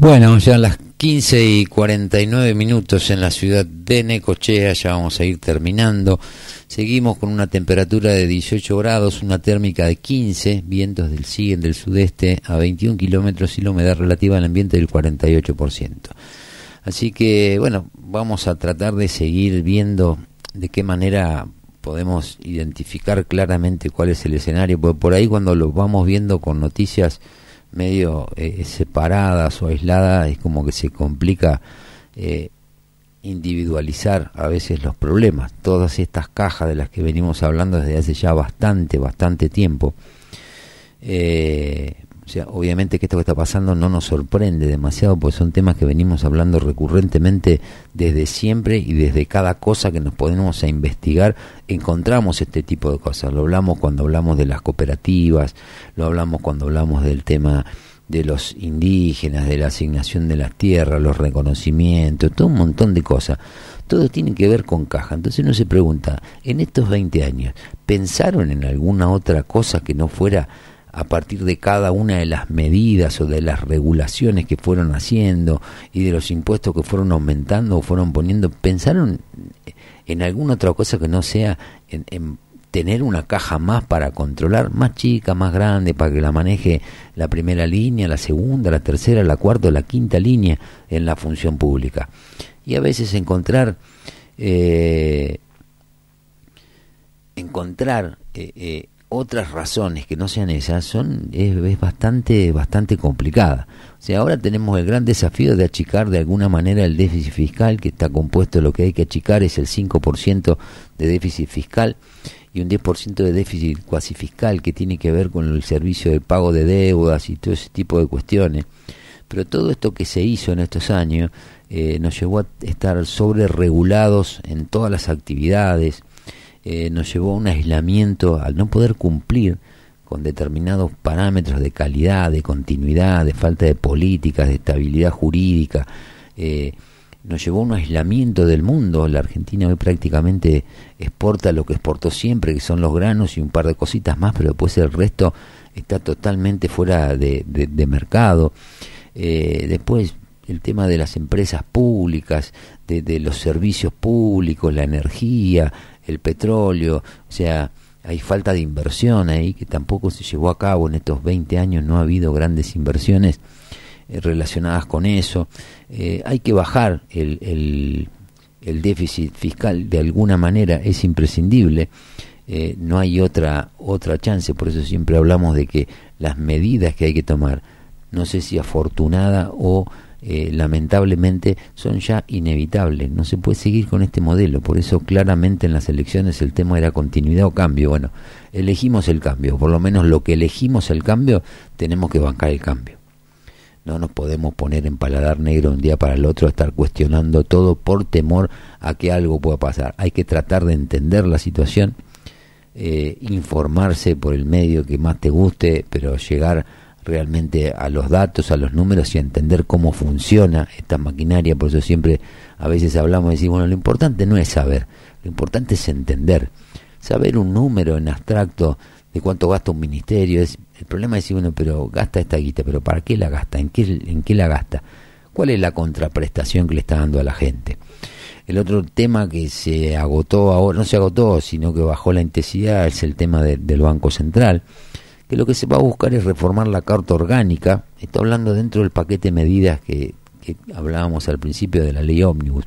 Bueno, ya las 15 y 49 minutos en la ciudad de Necochea, ya vamos a ir terminando. Seguimos con una temperatura de 18 grados, una térmica de 15, vientos del siguen del sudeste a 21 kilómetros y la humedad relativa al ambiente del 48%. Así que, bueno, vamos a tratar de seguir viendo de qué manera podemos identificar claramente cuál es el escenario, porque por ahí cuando lo vamos viendo con noticias medio eh, separadas o aisladas, es como que se complica eh, individualizar a veces los problemas. Todas estas cajas de las que venimos hablando desde hace ya bastante, bastante tiempo, eh, o sea, obviamente que esto que está pasando no nos sorprende demasiado, porque son temas que venimos hablando recurrentemente desde siempre y desde cada cosa que nos ponemos a investigar, encontramos este tipo de cosas. Lo hablamos cuando hablamos de las cooperativas, lo hablamos cuando hablamos del tema de los indígenas, de la asignación de las tierras, los reconocimientos, todo un montón de cosas. Todo tiene que ver con caja. Entonces uno se pregunta, en estos 20 años, ¿pensaron en alguna otra cosa que no fuera a partir de cada una de las medidas o de las regulaciones que fueron haciendo y de los impuestos que fueron aumentando o fueron poniendo, pensaron en alguna otra cosa que no sea en, tener una caja más para controlar, más chica, más grande, para que la maneje la primera línea, la segunda, la tercera, la cuarta la quinta línea en la función pública. Y a veces encontrar eh, encontrar eh, eh, otras razones que no sean esas son es, bastante bastante complicada. O sea, ahora tenemos el gran desafío de achicar de alguna manera el déficit fiscal que está compuesto lo que hay que achicar es el 5% de déficit fiscal y un 10% de déficit cuasi fiscal que tiene que ver con el servicio del pago de deudas y todo ese tipo de cuestiones. Pero todo esto que se hizo en estos años eh, nos llevó a estar sobre regulados en todas las actividades, eh, nos llevó a un aislamiento al no poder cumplir con determinados parámetros de calidad, de continuidad, de falta de políticas, de estabilidad jurídica. Eh, nos llevó a un aislamiento del mundo. La Argentina hoy prácticamente exporta lo que exportó siempre, que son los granos y un par de cositas más, pero después el resto está totalmente fuera de, mercado. Eh, después el tema de las empresas públicas, de, de, los servicios públicos, la energía, el petróleo, o sea, hay falta de inversión ahí que tampoco se llevó a cabo en estos 20 años, no ha habido grandes inversiones eh, relacionadas con eso. Eh, hay que bajar el, el, el, déficit fiscal de alguna manera, es imprescindible. Eh, no hay otra otra chance, por eso siempre hablamos de que las medidas que hay que tomar, no sé si afortunada o eh, lamentablemente son ya inevitables. No se puede seguir con este modelo. Por eso claramente en las elecciones el tema era continuidad o cambio. Bueno, elegimos el cambio. Por lo menos lo que elegimos el cambio, tenemos que bancar el cambio. No nos podemos poner en paladar negro un día para el otro, estar cuestionando todo por temor a que algo pueda pasar. Hay que tratar de entender la situación, eh, informarse por el medio que más te guste, pero llegar realmente a los datos, a los números y a entender cómo funciona esta maquinaria. Por eso siempre a veces hablamos y decimos, bueno, lo importante no es saber, lo importante es entender. Saber un número en abstracto de cuánto gasta un ministerio, es, el problema es decir, bueno, pero gasta esta guita, pero ¿para qué la gasta? ¿En qué, ¿En qué la gasta? ¿Cuál es la contraprestación que le está dando a la gente? El otro tema que se agotó ahora, no se agotó, sino que bajó la intensidad, es el tema del Banco Central que lo que se va a buscar es reformar la Carta Orgánica, está hablando dentro del paquete de medidas que, hablábamos al principio de la ley ómnibus.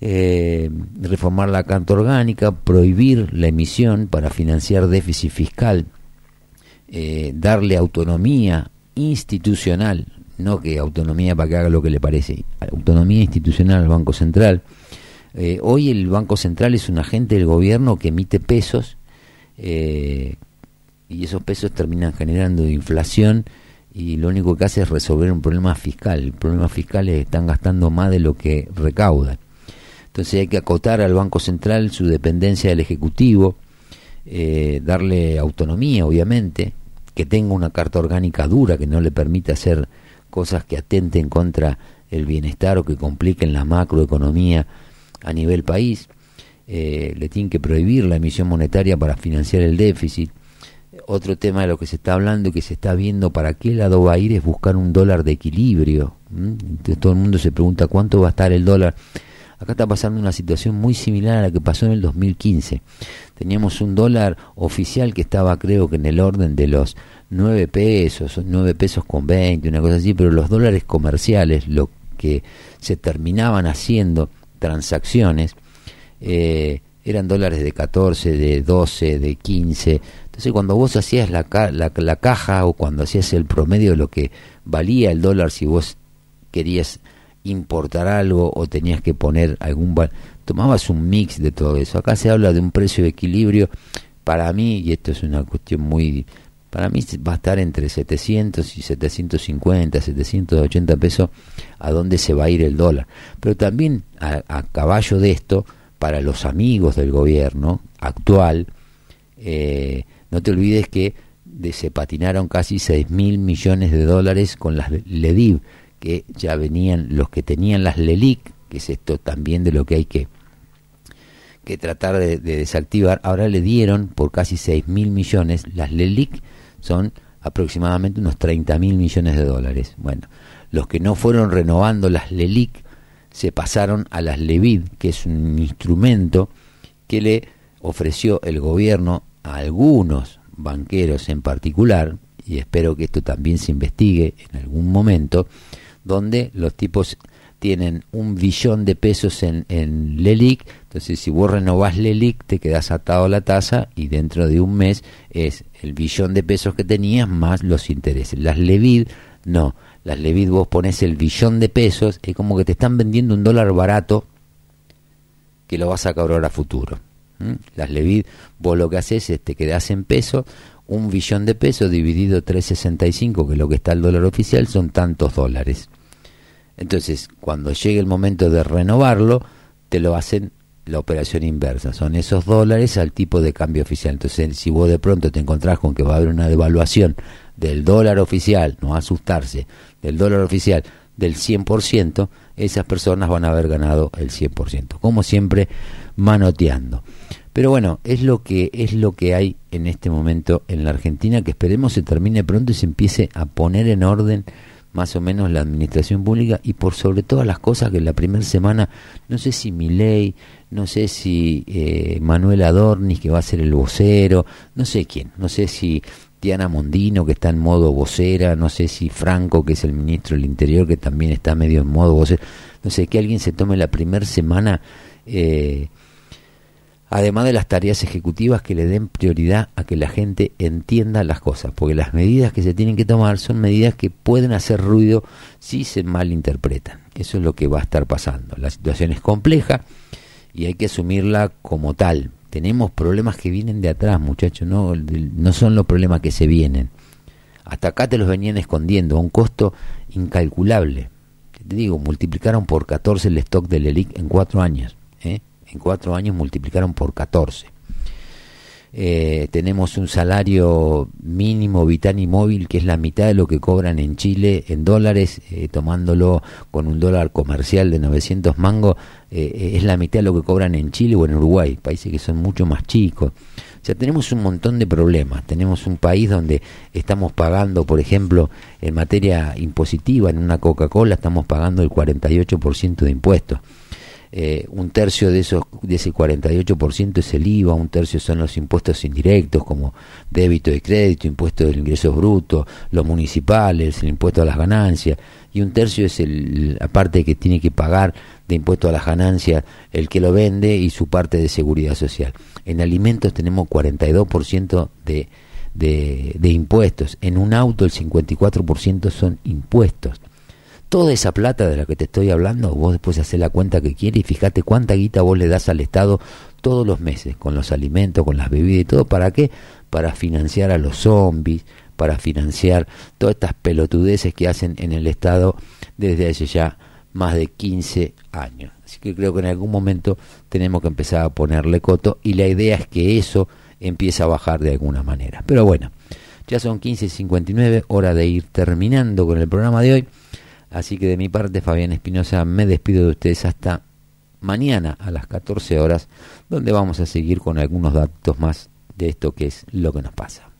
Eh, reformar la Carta Orgánica, prohibir la emisión para financiar déficit fiscal, eh, darle autonomía institucional, no que autonomía para que haga lo que le parece, autonomía institucional al Banco Central. Eh, hoy el Banco Central es un agente del gobierno que emite pesos y esos pesos terminan generando inflación y lo único que hace es resolver un problema fiscal. El problema fiscal es que están gastando más de lo que recaudan. Entonces hay que acotar al Banco Central su dependencia del Ejecutivo, eh, darle autonomía, obviamente, que tenga una carta orgánica dura que no le permita hacer cosas que atenten contra el bienestar o que compliquen la macroeconomía a nivel país. Eh, le tienen que prohibir la emisión monetaria para financiar el déficit otro tema de lo que se está hablando y que se está viendo para qué lado va a ir es buscar un dólar de equilibrio. Entonces todo el mundo se pregunta cuánto va a estar el dólar. Acá está pasando una situación muy similar a la que pasó en el 2015. Teníamos un dólar oficial que estaba creo que en el orden de los 9 pesos, 9 pesos con 20, una cosa así, pero los dólares comerciales, lo que se terminaban haciendo transacciones, eh, eran dólares de 14, de 12, de 15. Entonces cuando vos hacías la, la, la, caja o cuando hacías el promedio de lo que valía el dólar si vos querías importar algo o tenías que poner algún... tomabas un mix de todo eso. Acá se habla de un precio de equilibrio. Para mí, y esto es una cuestión muy... Para mí va a estar entre 700 y 750, 780 pesos a dónde se va a ir el dólar. Pero también a caballo de esto para los amigos del gobierno actual, eh, no te olvides que se patinaron casi 6 mil millones de dólares con las LEDIV, que ya venían los que tenían las LELIC, que es esto también de lo que hay que, que tratar de, desactivar, ahora le dieron por casi 6 mil millones, las LELIC son aproximadamente unos 30 mil millones de dólares. Bueno, los que no fueron renovando las LELIC se pasaron a las LEVID, que es un instrumento que le ofreció el gobierno a algunos banqueros en particular, y espero que esto también se investigue en algún momento, donde los tipos tienen un billón de pesos en, en LELIC, entonces si vos renovás LELIC te quedás atado a la tasa y dentro de un mes es el billón de pesos que tenías más los intereses. Las LEVID no, las LEVID vos pones el billón de pesos, es como que te están vendiendo un dólar barato que lo vas a cobrar a futuro. Las LEVID vos lo que haces es te quedás en pesos, un billón de pesos dividido 365, que es lo que está el dólar oficial, son tantos dólares. Entonces, cuando llegue el momento de renovarlo, te lo hacen la operación inversa. Son esos dólares al tipo de cambio oficial. Entonces, si vos de pronto te encontrás con que va a haber una devaluación del dólar oficial, no asustarse, del dólar oficial del 100%, esas personas van a haber ganado el 100%. Como siempre, manoteando. Pero bueno, es lo que es lo que hay en este momento en la Argentina que esperemos se termine pronto y se empiece a poner en orden más o menos la administración pública y por sobre todas las cosas que la primera semana, no sé si Milei, no sé si eh, Manuel Adornis que va a ser el vocero, no sé quién, no sé si Diana Mondino que está en modo vocera, no sé si Franco que es el ministro del Interior que también está medio en modo vocera, no sé, que alguien se tome la primera semana eh, además de las tareas ejecutivas que le den prioridad a que la gente entienda las cosas, porque las medidas que se tienen que tomar son medidas que pueden hacer ruido si se malinterpretan. Eso es lo que va a estar pasando. La situación es compleja y hay que asumirla como tal. Tenemos problemas que vienen de atrás, muchachos, no, no son los problemas que se vienen. Hasta acá te los venían escondiendo a un costo incalculable. Te digo, multiplicaron por 14 el stock del ELIC en cuatro años. ¿eh? en cuatro años multiplicaron por 14. Eh, tenemos un salario mínimo vital y móvil que es la mitad de lo que cobran en Chile en dólares, eh, tomándolo con un dólar comercial de 900 mangos, eh, es la mitad de lo que cobran en Chile o en Uruguay, países que son mucho más chicos. O sea, tenemos un montón de problemas. Tenemos un país donde estamos pagando, por ejemplo, en materia impositiva, en una Coca-Cola estamos pagando el 48% de impuestos. Eh, un tercio de, esos, de ese 48% es el IVA, un tercio son los impuestos indirectos como débito de crédito, impuesto del ingreso bruto, los municipales, el impuesto a las ganancias, y un tercio es el, la parte que tiene que pagar de impuesto a las ganancias el que lo vende y su parte de seguridad social. En alimentos tenemos 42% de, de, de impuestos, en un auto el 54% son impuestos toda esa plata de la que te estoy hablando, vos después haces la cuenta que quieres y fíjate cuánta guita vos le das al Estado todos los meses, con los alimentos, con las bebidas y todo, ¿para qué? Para financiar a los zombies, para financiar todas estas pelotudeces que hacen en el Estado desde hace ya más de 15 años. Así que creo que en algún momento tenemos que empezar a ponerle coto y la idea es que eso empiece a bajar de alguna manera. Pero bueno, ya son 15.59, hora de ir terminando con el programa de hoy. Así que de mi parte, Fabián Espinosa, me despido de ustedes hasta mañana a las 14 horas, donde vamos a seguir con algunos datos más de esto que es lo que nos pasa.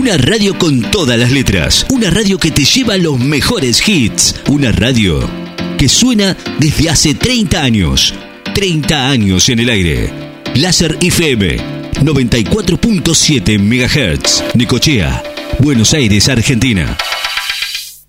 Una radio con todas las letras. Una radio que te lleva los mejores hits. Una radio que suena desde hace 30 años. 30 años en el aire. Láser FM 94.7 MHz. Nicochea, Buenos Aires, Argentina.